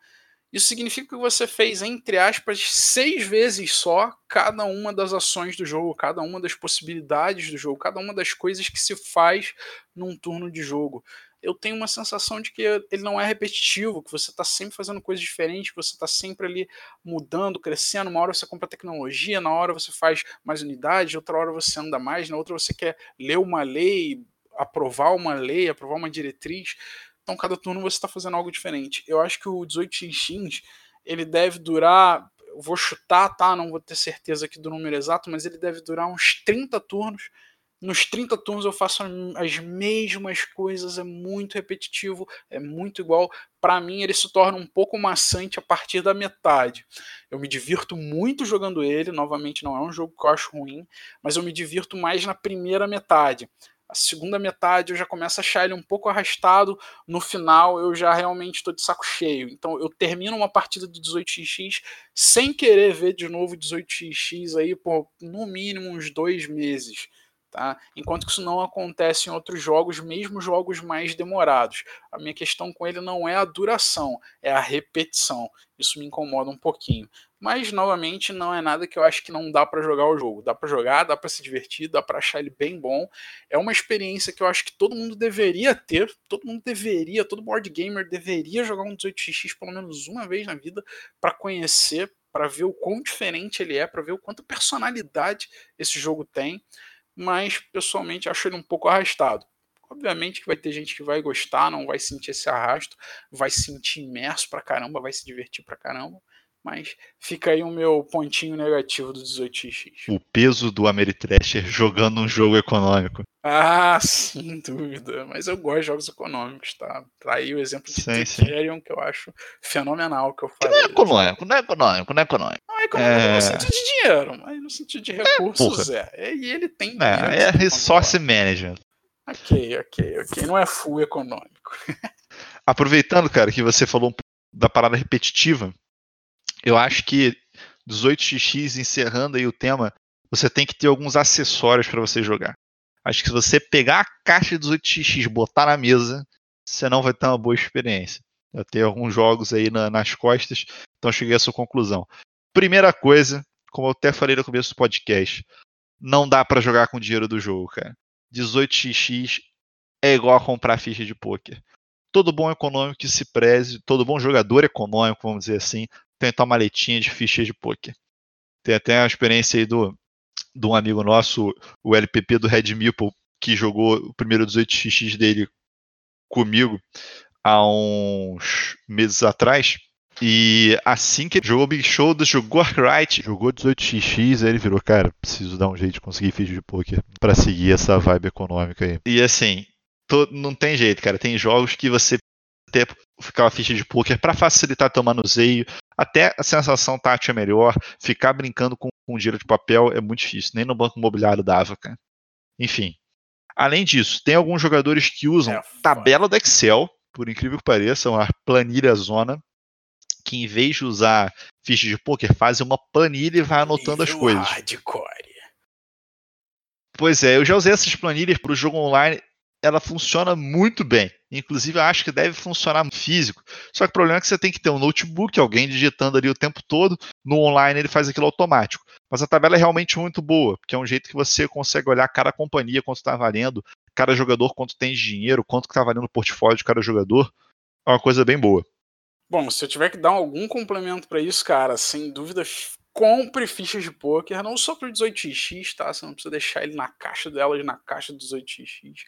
Isso significa que você fez, entre aspas, seis vezes só cada uma das ações do jogo, cada uma das possibilidades do jogo, cada uma das coisas que se faz num turno de jogo. Eu tenho uma sensação de que ele não é repetitivo, que você está sempre fazendo coisas diferentes, que você está sempre ali mudando, crescendo. Uma hora você compra tecnologia, na hora você faz mais unidades, outra hora você anda mais, na outra você quer ler uma lei, aprovar uma lei, aprovar uma diretriz. Então, cada turno você está fazendo algo diferente. Eu acho que o 18 xx ele deve durar. Vou chutar, tá? Não vou ter certeza aqui do número exato, mas ele deve durar uns 30 turnos. Nos 30 turnos eu faço as mesmas coisas, é muito repetitivo, é muito igual. Para mim, ele se torna um pouco maçante a partir da metade. Eu me divirto muito jogando ele, novamente, não é um jogo que eu acho ruim, mas eu me divirto mais na primeira metade. A segunda metade eu já começo a achar ele um pouco arrastado. No final eu já realmente estou de saco cheio. Então eu termino uma partida de 18x sem querer ver de novo 18x aí por no mínimo uns dois meses. Tá? Enquanto que isso não acontece em outros jogos, mesmo jogos mais demorados. A minha questão com ele não é a duração, é a repetição. Isso me incomoda um pouquinho. Mas novamente não é nada que eu acho que não dá para jogar o jogo. Dá para jogar, dá para se divertir, dá para achar ele bem bom. É uma experiência que eu acho que todo mundo deveria ter, todo mundo deveria, todo board gamer deveria jogar um 18x pelo menos uma vez na vida para conhecer, para ver o quão diferente ele é, para ver o quanto personalidade esse jogo tem. Mas pessoalmente acho ele um pouco arrastado. Obviamente que vai ter gente que vai gostar, não vai sentir esse arrasto, vai se sentir imerso pra caramba, vai se divertir pra caramba mas fica aí o meu pontinho negativo do 18x. O peso do Ameritrasher jogando um jogo econômico. Ah, sem dúvida. Mas eu gosto de jogos econômicos, tá? Tá aí o exemplo de Ethereum que eu acho fenomenal que eu falei. Que não é econômico, não é econômico, não é econômico. Não é econômico é... no sentido de dinheiro, mas no sentido de recursos é. é. E ele tem. É, é resource management. Ok, ok, ok. Não é full econômico. Aproveitando, cara, que você falou um pouco da parada repetitiva, eu acho que 18x encerrando aí o tema, você tem que ter alguns acessórios para você jogar. Acho que se você pegar a caixa de 18x, botar na mesa, você não vai ter uma boa experiência. Eu tenho alguns jogos aí na, nas costas, então cheguei a essa conclusão. Primeira coisa, como eu até falei no começo do podcast, não dá para jogar com o dinheiro do jogo, cara. 18x é igual a comprar ficha de poker. Todo bom econômico que se preze, todo bom jogador econômico, vamos dizer assim, tem uma maletinha de fichas de poker. Tem até a experiência aí do, de um amigo nosso, o LPP do Red Meeple, que jogou o primeiro 18x dele comigo há uns meses atrás. E assim que jogou Big Show, jogou Arkwright, jogou 18x, aí ele virou, cara, preciso dar um jeito de conseguir ficha de poker para seguir essa vibe econômica aí. E assim, não tem jeito, cara. Tem jogos que você ter aquela ficha de poker para facilitar teu manuseio, até a sensação tátil é melhor, ficar brincando com, com dinheiro de papel é muito difícil, nem no banco imobiliário dava, cara. Enfim. Além disso, tem alguns jogadores que usam é tabela do Excel, por incrível que pareça, uma planilha zona, que em vez de usar ficha de poker, fazem uma planilha e vai anotando as coisas. Hardcore. Pois é, eu já usei essas planilhas para o jogo online ela funciona muito bem. Inclusive, eu acho que deve funcionar no físico. Só que o problema é que você tem que ter um notebook, alguém digitando ali o tempo todo. No online ele faz aquilo automático. Mas a tabela é realmente muito boa, porque é um jeito que você consegue olhar cada companhia quanto está valendo, cada jogador quanto tem de dinheiro, quanto está valendo o portfólio de cada jogador. É uma coisa bem boa. Bom, se eu tiver que dar algum complemento para isso, cara, sem dúvida, compre fichas de poker, não só para o 18x, tá? Você não precisa deixar ele na caixa delas, na caixa do 18x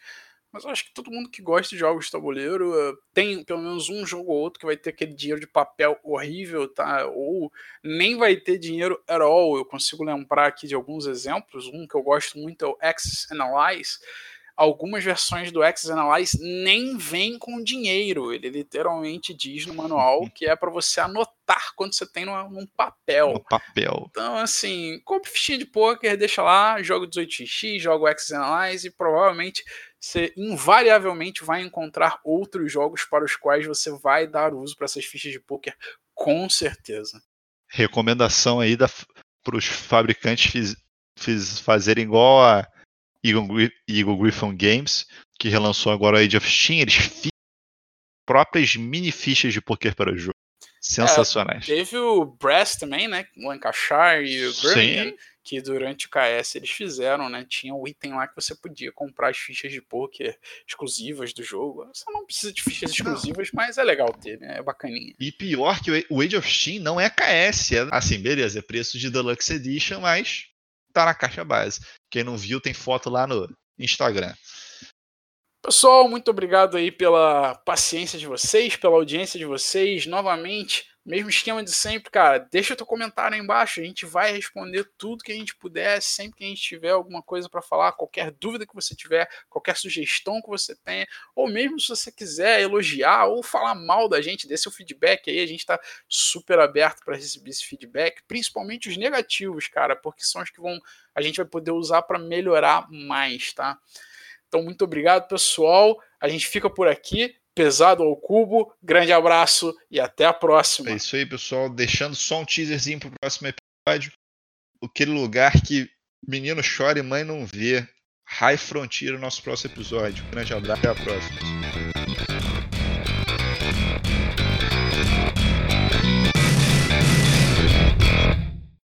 mas eu acho que todo mundo que gosta de jogos de tabuleiro eh, tem pelo menos um jogo ou outro que vai ter aquele dinheiro de papel horrível, tá? Ou nem vai ter dinheiro at all. Eu consigo lembrar aqui de alguns exemplos. Um que eu gosto muito é o Access Analyze. Algumas versões do Access Analyze nem vem com dinheiro. Ele literalmente diz no manual que é para você anotar quando você tem num, num papel. No papel. Então, assim, compre fichinha de poker, deixa lá, joga 18x, joga o Access Analyze e provavelmente você invariavelmente vai encontrar outros jogos para os quais você vai dar uso para essas fichas de poker, com certeza. Recomendação aí para os fabricantes fiz, fiz, fazerem igual a Eagle, Eagle Griffin Games, que relançou agora a Age of Steam, eles fizeram próprias mini fichas de poker para o jogo. Sensacionais. É, teve o Brass também, né? O Lancashire e o Birmingham, que durante o KS eles fizeram, né? Tinha um item lá que você podia comprar as fichas de poker exclusivas do jogo. Você não precisa de fichas exclusivas, mas é legal ter, né? É bacaninha. E pior que o Age of Steam não é KS. É, assim, beleza, é preço de Deluxe Edition, mas tá na caixa base. Quem não viu, tem foto lá no Instagram. Pessoal, muito obrigado aí pela paciência de vocês, pela audiência de vocês. Novamente, mesmo esquema de sempre, cara. Deixa teu comentário aí embaixo. A gente vai responder tudo que a gente puder, sempre que a gente tiver alguma coisa para falar, qualquer dúvida que você tiver, qualquer sugestão que você tenha, ou mesmo se você quiser elogiar ou falar mal da gente, dê seu feedback aí. A gente está super aberto para receber esse feedback, principalmente os negativos, cara, porque são os que vão a gente vai poder usar para melhorar mais, tá? Então, muito obrigado, pessoal. A gente fica por aqui. Pesado ao cubo. Grande abraço e até a próxima. É isso aí, pessoal. Deixando só um teaserzinho pro próximo episódio. Aquele lugar que menino chora e mãe não vê. High Frontier, nosso próximo episódio. Grande abraço. Até a próxima.